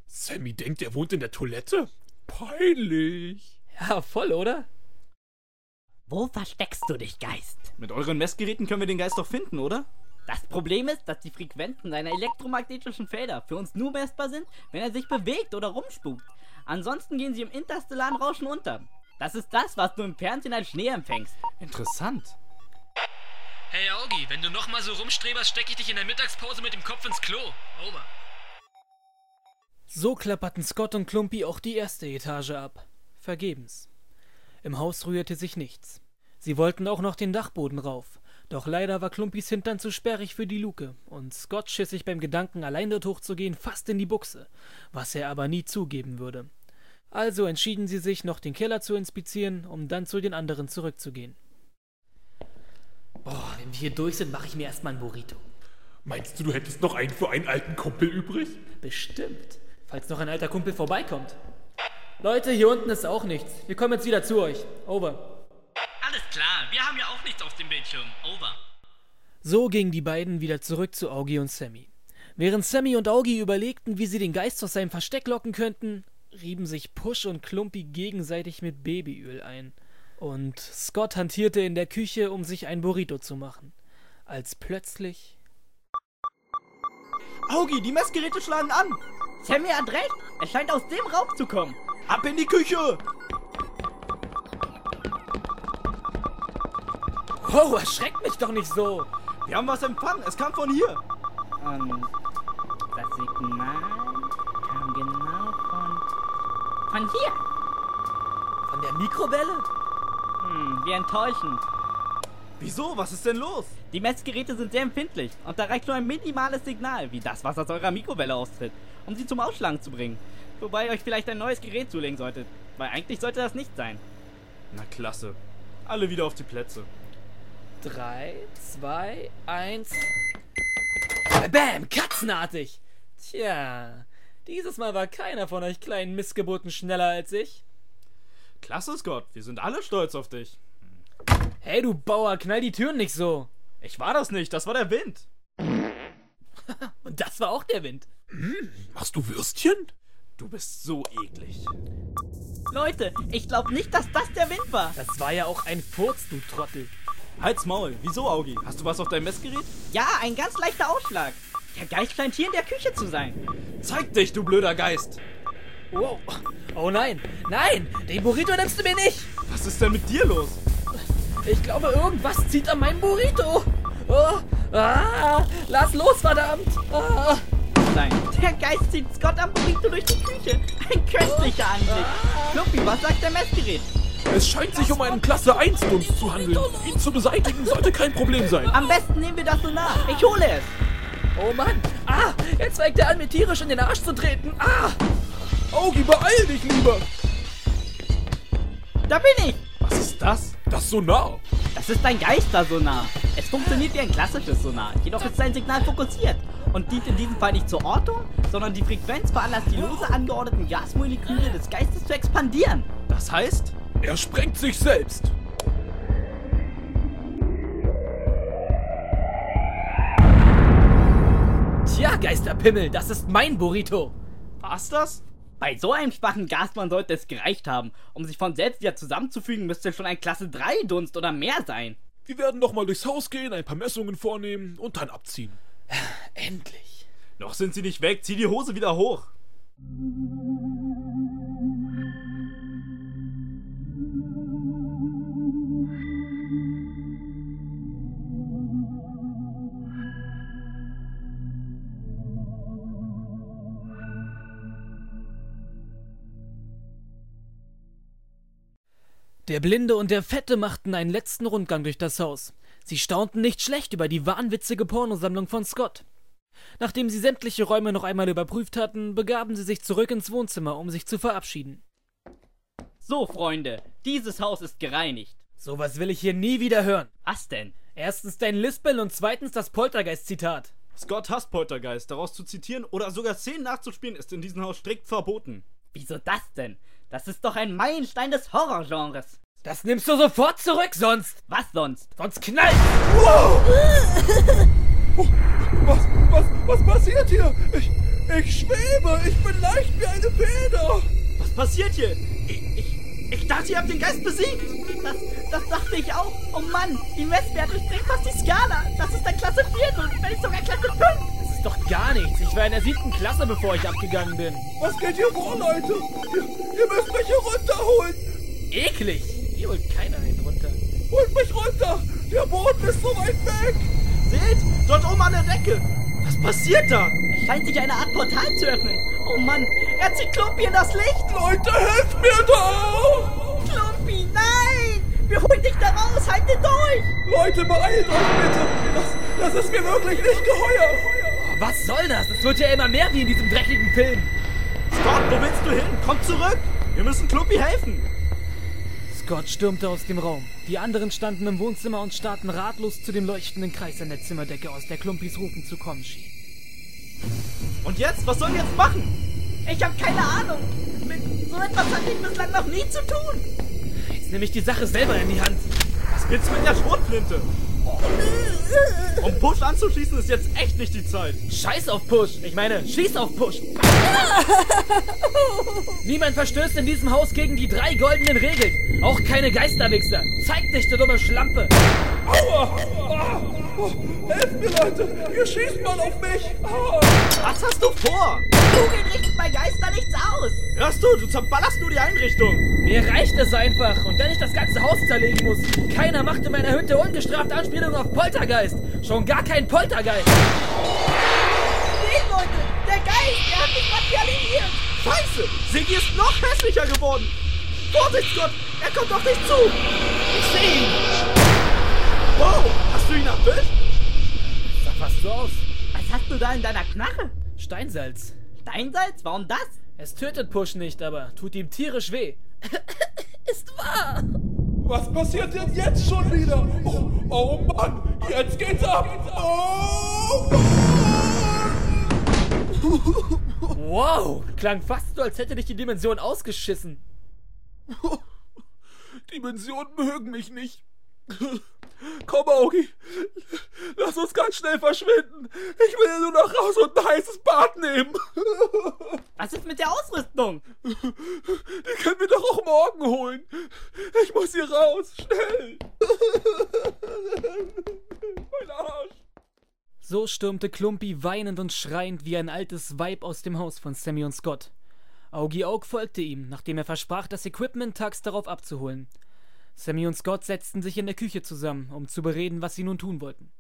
Sammy denkt, er wohnt in der Toilette? Peinlich. Ja, voll, oder? Wo versteckst du dich, Geist? Mit euren Messgeräten können wir den Geist doch finden, oder? Das Problem ist, dass die Frequenzen seiner elektromagnetischen Felder für uns nur messbar sind, wenn er sich bewegt oder rumspukt. Ansonsten gehen sie im interstellaren Rauschen unter. Das ist das, was du im Fernsehen als Schnee empfängst. Interessant. Hey Augi, wenn du nochmal so rumstreberst, stecke ich dich in der Mittagspause mit dem Kopf ins Klo. Over. So klapperten Scott und Klumpi auch die erste Etage ab. Vergebens. Im Haus rührte sich nichts. Sie wollten auch noch den Dachboden rauf. Doch leider war Klumpis Hintern zu sperrig für die Luke, und Scott schiss sich beim Gedanken, allein dort hochzugehen, fast in die Buchse, was er aber nie zugeben würde. Also entschieden sie sich, noch den Keller zu inspizieren, um dann zu den anderen zurückzugehen. Boah, wenn wir hier durch sind, mache ich mir erstmal ein Burrito. Meinst du, du hättest noch einen für einen alten Kumpel übrig? Bestimmt. Falls noch ein alter Kumpel vorbeikommt. Leute, hier unten ist auch nichts. Wir kommen jetzt wieder zu euch. Over. Alles klar, wir haben ja auch nichts auf dem Bildschirm. Over. So gingen die beiden wieder zurück zu Augie und Sammy. Während Sammy und Augie überlegten, wie sie den Geist aus seinem Versteck locken könnten, rieben sich Push und Klumpi gegenseitig mit Babyöl ein. Und Scott hantierte in der Küche, um sich ein Burrito zu machen. Als plötzlich. Augi, die Messgeräte schlagen an. Sammy hat recht. Es scheint aus dem Raum zu kommen. Ab in die Küche. Oh, erschreckt mich doch nicht so! Wir haben was empfangen. Es kam von hier. Und das Signal kam genau von. von hier. Von der Mikrowelle? Hm, wie enttäuschend. Wieso? Was ist denn los? Die Messgeräte sind sehr empfindlich und da reicht nur ein minimales Signal, wie das, was aus eurer Mikrowelle austritt, um sie zum Ausschlagen zu bringen. Wobei ihr euch vielleicht ein neues Gerät zulegen solltet, weil eigentlich sollte das nicht sein. Na klasse. Alle wieder auf die Plätze. Drei, zwei, eins. Bam! Katzenartig! Tja, dieses Mal war keiner von euch kleinen Missgeburten schneller als ich. Klasse, Scott. Wir sind alle stolz auf dich. Hey, du Bauer, knall die Türen nicht so! Ich war das nicht. Das war der Wind. *laughs* Und das war auch der Wind. Machst du Würstchen? Du bist so eklig. Leute, ich glaube nicht, dass das der Wind war. Das war ja auch ein Furz, du Trottel. Halt's Maul. Wieso, Augi? Hast du was auf deinem Messgerät? Ja, ein ganz leichter Ausschlag. Der Geist scheint hier in der Küche zu sein. Zeig dich, du blöder Geist. Wow. Oh nein, nein, den Burrito nimmst du mir nicht. Was ist denn mit dir los? Ich glaube, irgendwas zieht an meinem Burrito. Oh, ah, lass los, verdammt. Ah. Nein, der Geist zieht Scott am Burrito durch die Küche. Ein köstlicher Anblick. Klumpi, was sagt der Messgerät? Es scheint sich um einen Klasse 1 Dunst zu handeln. Ihn zu beseitigen sollte kein Problem sein. Am besten nehmen wir das so nach. Ich hole es. Oh Mann, ah, jetzt fängt er an, mir tierisch in den Arsch zu treten. Ah, Augi, beeil dich lieber. Da bin ich. Was ist das? Das Sonar. Das ist ein Geistersonar. Es funktioniert wie ein klassisches Sonar, jedoch ist sein Signal fokussiert und dient in diesem Fall nicht zur Ortung, sondern die Frequenz veranlasst die lose angeordneten Gasmoleküle des Geistes zu expandieren. Das heißt, Er sprengt sich selbst. Tja, Geisterpimmel, das ist mein Burrito. war's das? Bei so einem schwachen Gasmann sollte es gereicht haben. Um sich von selbst wieder zusammenzufügen, müsste schon ein Klasse 3 Dunst oder mehr sein. Wir werden noch mal durchs Haus gehen, ein paar Messungen vornehmen und dann abziehen. Endlich. Noch sind sie nicht weg. Zieh die Hose wieder hoch. Der Blinde und der Fette machten einen letzten Rundgang durch das Haus. Sie staunten nicht schlecht über die wahnwitzige Pornosammlung von Scott. Nachdem sie sämtliche Räume noch einmal überprüft hatten, begaben sie sich zurück ins Wohnzimmer, um sich zu verabschieden. So, Freunde, dieses Haus ist gereinigt. Sowas will ich hier nie wieder hören. Was denn? Erstens dein Lispel und zweitens das Poltergeist-Zitat. Scott hasst Poltergeist. Daraus zu zitieren oder sogar Szenen nachzuspielen ist in diesem Haus strikt verboten. Wieso das denn? Das ist doch ein Meilenstein des Horrorgenres. Das nimmst du sofort zurück, sonst. Was sonst? Sonst knallt. *laughs* Was, was, was passiert hier? Ich, ich schwebe, ich bin leicht wie eine Feder. Was passiert hier? Ich, ich, ich dachte, ihr habt den Geist besiegt. Das, das dachte ich auch. Oh Mann, die Messwerte durchdringen fast die Skala. Das ist ein Klasse 4 und wenn nicht sogar Klasse 5. Ist doch gar nichts. Ich war in der siebten Klasse, bevor ich abgegangen bin. Was geht hier vor, Leute? Ihr, ihr müsst mich hier runterholen. Eklig. Hier holt keiner einen runter. Holt mich runter. Der Boden ist so weit weg. Seht, dort oben an der Decke. Was passiert da? Es scheint sich eine Art Portal zu öffnen. Oh Mann, er zieht Klumpi in das Licht. Leute, helft mir doch. Klumpi, nein! Wir holen dich da raus, halte durch! Leute, beeilt euch bitte. Das, das ist mir wirklich nicht geheuer. Was soll das? Es wird ja immer mehr wie in diesem dreckigen Film. Scott, wo willst du hin? Komm zurück. Wir müssen Klumpi helfen. Scott stürmte aus dem Raum. Die anderen standen im Wohnzimmer und starrten ratlos zu dem leuchtenden Kreis an der Zimmerdecke, aus der Klumpis Rufen zu kommen schien. Und jetzt? Was sollen wir jetzt machen? Ich habe keine Ahnung. Mit so etwas hatte ich bislang noch nie zu tun. Jetzt nehme ich die Sache selber in die Hand. Was willst du mit der Schrotflinte? Um Push anzuschießen ist jetzt echt nicht die Zeit. Scheiß auf Push. Ich meine, schieß auf Push. Niemand verstößt in diesem Haus gegen die drei goldenen Regeln. Auch keine Geisterwichser. Zeig dich, du dumme Schlampe. Aua. Ah. Oh, helft mir, Leute. Ihr schießt mal auf mich. Ah. Was hast du vor? Kugeln richten bei Geister nichts aus. Hörst du? Du zerballerst nur die Einrichtung. Mir reicht es einfach. Und wenn ich das ganze Haus zerlegen muss, keiner macht in meiner Hütte ungestraft Anspielungen auf Poltergeist. Schon gar kein Poltergeist. Seht, Leute, der Geist, der hat sich materialisiert. Scheiße! Siggi ist noch hässlicher geworden! Vorsicht, Scott! Er kommt auf dich zu! Ich sehe ihn. Wow! Hast du ihn erwischt? Sah fast so aus. Was hast du da in deiner Knarre? Steinsalz. Steinsalz? Warum das? Es tötet Push nicht, aber tut ihm tierisch weh. *laughs* Ist wahr. Was passiert denn jetzt schon wieder? Oh, oh Mann, jetzt geht's ab. Oh Mann. Wow, klang fast so, als hätte dich die Dimension ausgeschissen. Dimensionen mögen mich nicht. Komm, Augi. Lass uns ganz schnell verschwinden. Ich will nur noch raus und ein heißes Bad nehmen. Was ist mit der Ausrüstung? Die können wir doch auch morgen holen. Ich muss hier raus. Schnell. Mein Arsch. So stürmte Klumpi weinend und schreiend wie ein altes Weib aus dem Haus von Sammy und Scott. Augie Aug folgte ihm, nachdem er versprach, das Equipment tags darauf abzuholen. Sammy und Scott setzten sich in der Küche zusammen, um zu bereden, was sie nun tun wollten.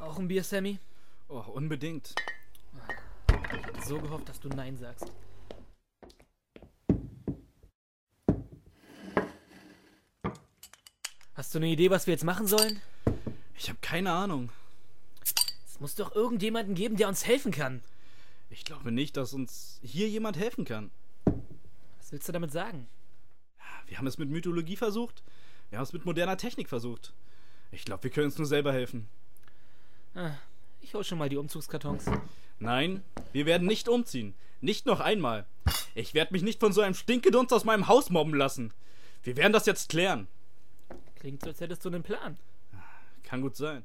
Auch ein Bier, Sammy? Oh, unbedingt. Ich hatte so gehofft, dass du Nein sagst. Hast du eine Idee, was wir jetzt machen sollen? Ich habe keine Ahnung. Es muss doch irgendjemanden geben, der uns helfen kann. Ich glaube nicht, dass uns hier jemand helfen kann. Was willst du damit sagen? Wir haben es mit Mythologie versucht. Wir haben es mit moderner Technik versucht. Ich glaube, wir können uns nur selber helfen. Ah, ich hol schon mal die Umzugskartons. Nein, wir werden nicht umziehen. Nicht noch einmal. Ich werde mich nicht von so einem Stinkedunst aus meinem Haus mobben lassen. Wir werden das jetzt klären. Klingt so, als hättest du einen Plan. Kann gut sein.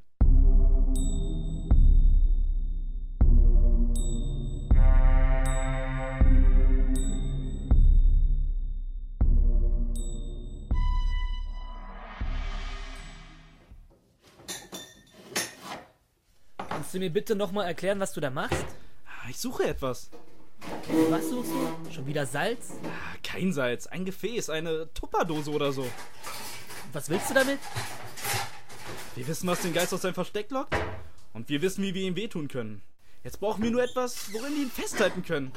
Kannst du mir bitte nochmal erklären, was du da machst? Ich suche etwas. Was suchst du? Schon wieder Salz? Ah, Kein Salz, ein Gefäß, eine Tupperdose oder so. Was willst du damit? Wir wissen, was den Geist aus seinem Versteck lockt. Und wir wissen, wie wir ihm wehtun können. Jetzt brauchen wir nur etwas, worin wir ihn festhalten können.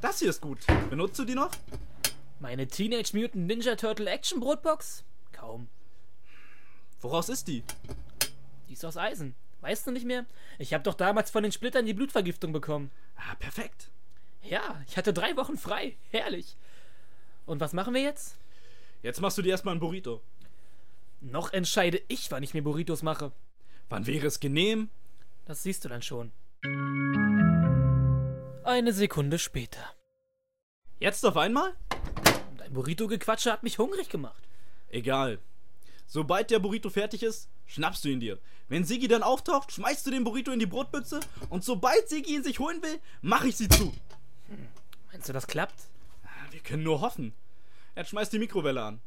Das hier ist gut. Benutzt du die noch? Meine Teenage Mutant Ninja Turtle Action Brotbox? Kaum. Woraus ist die? Die ist aus Eisen. Weißt du nicht mehr? Ich habe doch damals von den Splittern die Blutvergiftung bekommen. Ah, perfekt. Ja, ich hatte drei Wochen frei. Herrlich. Und was machen wir jetzt? Jetzt machst du dir erstmal ein Burrito. Noch entscheide ich, wann ich mir Burritos mache. Wann wäre es genehm? Das siehst du dann schon. Eine Sekunde später. Jetzt auf einmal? Dein Burrito-Gequatsche hat mich hungrig gemacht. Egal. Sobald der Burrito fertig ist, schnappst du ihn dir. Wenn Sigi dann auftaucht, schmeißt du den Burrito in die Brotbüchse und sobald Sigi ihn sich holen will, mache ich sie zu. Meinst du, das klappt? Wir können nur hoffen. Er schmeißt die Mikrowelle an.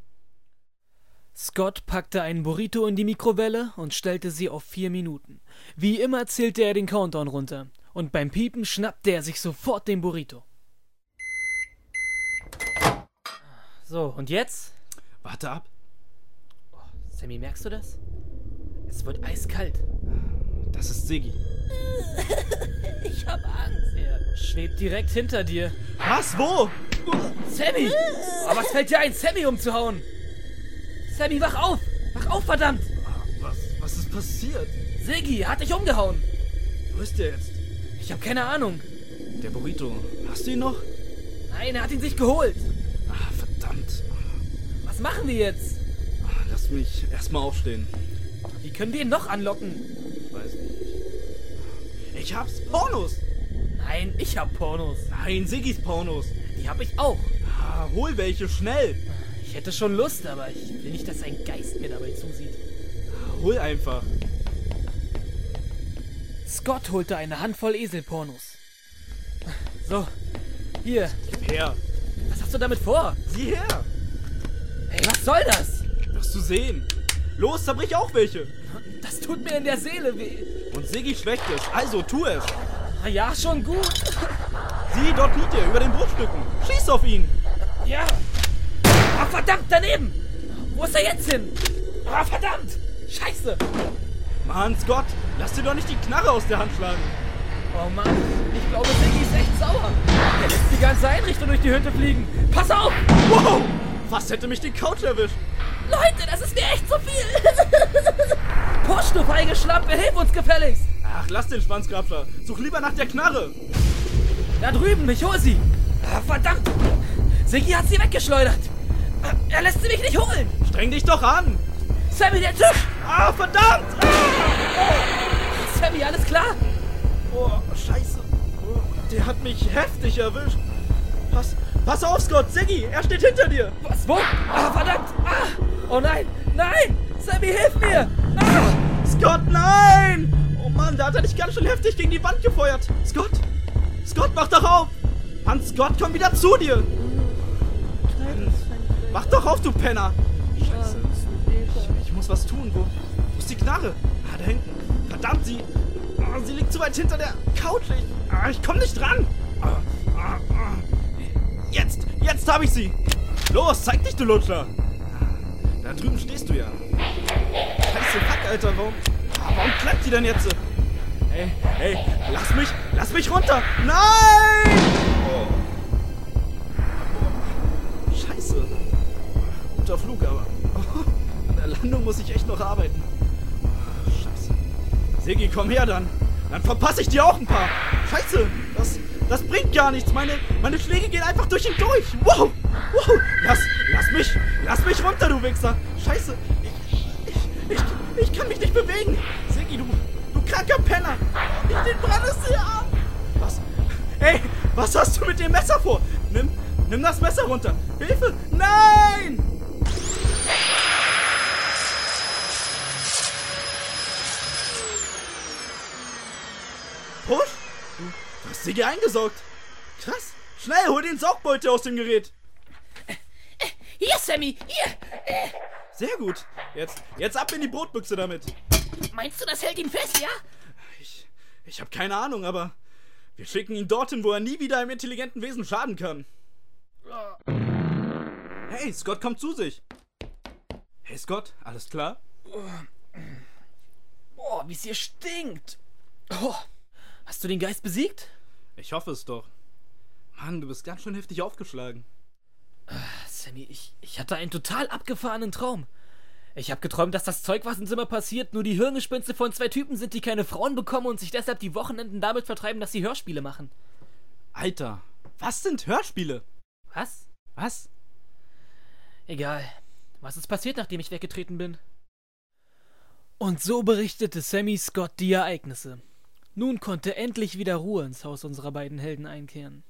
Scott packte einen Burrito in die Mikrowelle und stellte sie auf vier Minuten. Wie immer zählte er den Countdown runter. Und beim Piepen schnappte er sich sofort den Burrito. So, und jetzt? Warte ab. Sammy, merkst du das? Es wird eiskalt. Das ist Sigi. *laughs* Ich hab Angst. Er schwebt direkt hinter dir. Was? Wo? Sammy! Aber was fällt dir ein, Sammy umzuhauen? Sammy, wach auf! Wach auf, verdammt! Was, was ist passiert? Siggi hat dich umgehauen! Wo ist der jetzt? Ich hab keine Ahnung. Der Burrito. Hast du ihn noch? Nein, er hat ihn sich geholt. Ah, verdammt. Was machen wir jetzt? Ah, Lass mich erstmal aufstehen. Wie können wir ihn noch anlocken? Ich weiß nicht. Ich hab's. Pornos! Nein, ich hab Pornos. Nein, Sigis Pornos. Die hab ich auch. Ah, hol welche, schnell! Ich hätte schon Lust, aber ich will nicht, dass ein Geist mir dabei zusieht. Hol einfach. Scott holte eine Handvoll Eselpornos. So, hier. Gib her. Was hast du damit vor? Sieh her. Hey, was soll das? Du sehen. Los, zerbrich auch welche. Das tut mir in der Seele weh. Und Siggi schmeckt es. Also, tu es. Na ja, schon gut. Sieh, dort liegt er, über den Brotstücken. Schieß auf ihn. Ja. Ah, verdammt, daneben. Wo ist er jetzt hin? Ah, verdammt. Scheiße. Mann, Scott, lass dir doch nicht die Knarre aus der Hand schlagen. Oh Mann, ich glaube, Siggi ist echt sauer. Er lässt die ganze Einrichtung durch die Hütte fliegen. Pass auf! Wow! Fast hätte mich die Couch erwischt. Leute, das ist mir echt zu viel. *laughs* Push, du feige Schlampe, hilf uns gefälligst. Ach, lass den Schwanzgrabscher. Such lieber nach der Knarre. Da drüben, ich hol sie. Ah, verdammt. Siggi hat sie weggeschleudert. Ah, Er lässt sie mich nicht holen. Streng dich doch an. Sammy, der Tisch. Ah, verdammt! Sammy, alles klar? Oh, scheiße. Oh, der hat mich heftig erwischt. Pass, pass auf, Scott. Siggi, er steht hinter dir. Was, wo? Ah, verdammt. Ah, oh nein, nein. Sammy, hilf mir. Ah. Scott, nein! Oh Mann, da hat er dich ganz schön heftig gegen die Wand gefeuert. Scott! Scott, mach doch auf! Mann, Scott, komm wieder zu dir! Mach doch auf, du Penner! Scheiße. Ich, muss was tun. Wo, wo ist die Knarre? Ah, da hinten. Verdammt, sie... ah, sie liegt zu weit hinter der Couch. Ich, ah, ich komm nicht dran. Ah, ah. Jetzt, jetzt habe ich sie. Los, zeig dich, du Lutscher. Da drüben stehst du ja. Scheiße, fuck, Alter, warum, warum klappt die denn jetzt? Hey, hey, lass mich, lass mich runter! Nein! Oh. Scheiße. Guter Flug, aber *laughs* an der Landung muss ich echt noch arbeiten. Scheiße. Sigi, komm her dann. Dann verpasse ich dir auch ein paar. Scheiße, das, das bringt gar nichts. Meine, meine Schläge gehen einfach durch ihn durch. Wow! Wow, lass, lass mich, lass mich runter, du Wichser. Scheiße, ich, ich, ich, ich kann mich nicht bewegen. Siggi, du, du kranker Penner. Ich den Brandesee ab. Was? Ey, was hast du mit dem Messer vor? Nimm, nimm das Messer runter. Hilfe, nein! Push? Du hast Siggi eingesaugt. Krass. Schnell, hol den Saugbeutel aus dem Gerät. Sammy, hier. Äh, Sehr gut. Jetzt, jetzt ab in die Brotbüchse damit. meinst du, das hält ihn fest, ja? Ich, ich habe keine Ahnung, aber wir schicken ihn dorthin, wo er nie wieder einem intelligenten Wesen schaden kann. Hey, Scott kommt zu sich. Hey, Scott, alles klar? Boah, wie es hier stinkt. Oh, hast du den Geist besiegt? Ich hoffe es doch. Mann, du bist ganz schön heftig aufgeschlagen. Sammy, ich, ich hatte einen total abgefahrenen Traum. Ich habe geträumt, dass das Zeug, was im Zimmer passiert, nur die Hirngespinste von zwei Typen sind, die keine Frauen bekommen und sich deshalb die Wochenenden damit vertreiben, dass sie Hörspiele machen. Alter, was sind Hörspiele? Was? Was? Egal. Was ist passiert, nachdem ich weggetreten bin? Und so berichtete Sammy Scott die Ereignisse. Nun konnte endlich wieder Ruhe ins Haus unserer beiden Helden einkehren.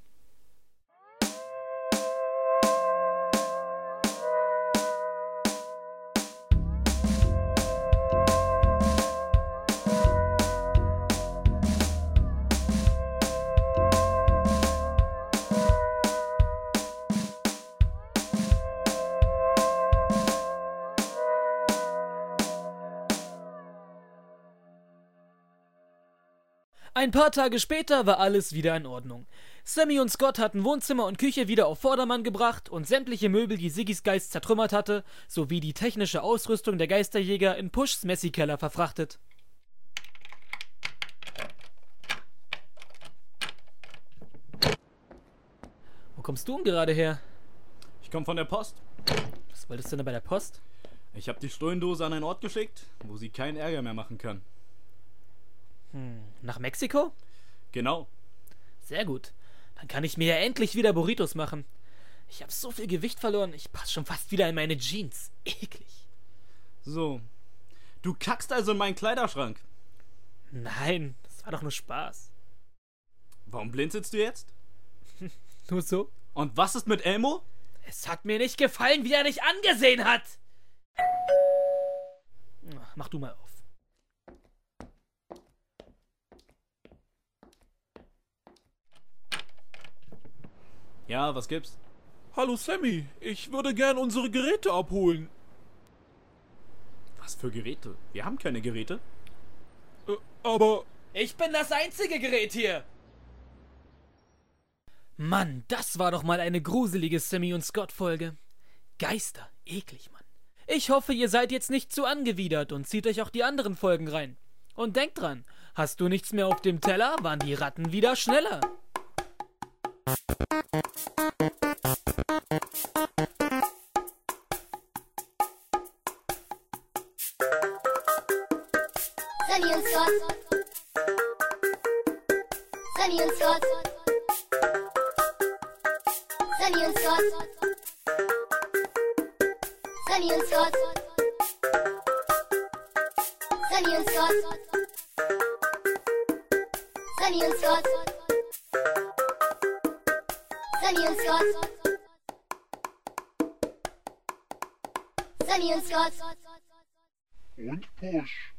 Ein paar Tage später war alles wieder in Ordnung. Sammy und Scott hatten Wohnzimmer und Küche wieder auf Vordermann gebracht und sämtliche Möbel, die Siggis Geist zertrümmert hatte, sowie die technische Ausrüstung der Geisterjäger in Pushs Messikeller verfrachtet. Wo kommst du denn gerade her? Ich komme von der Post. Was wolltest du denn bei der Post? Ich habe die Stollendose an einen Ort geschickt, wo sie keinen Ärger mehr machen kann. Nach Mexiko? Genau. Sehr gut. Dann kann ich mir ja endlich wieder Burritos machen. Ich habe so viel Gewicht verloren, ich passe schon fast wieder in meine Jeans. Eklig. So. Du kackst also in meinen Kleiderschrank. Nein, das war doch nur Spaß. Warum blinzelst du jetzt? *laughs* Nur so? Und was ist mit Elmo? Es hat mir nicht gefallen, wie er dich angesehen hat. Ach, Mach du mal auf. Ja, was gibt's? Hallo Sammy, ich würde gern unsere Geräte abholen. Was für Geräte? Wir haben keine Geräte. Äh, aber Ich bin das einzige Gerät hier. Mann, das war doch mal eine gruselige Sammy und Scott Folge. Geister, eklig, Mann. Ich hoffe, ihr seid jetzt nicht zu angewidert und zieht euch auch die anderen Folgen rein. Und denkt dran, hast du nichts mehr auf dem Teller, waren die Ratten wieder schneller. Thank you. And Scott. Und Push.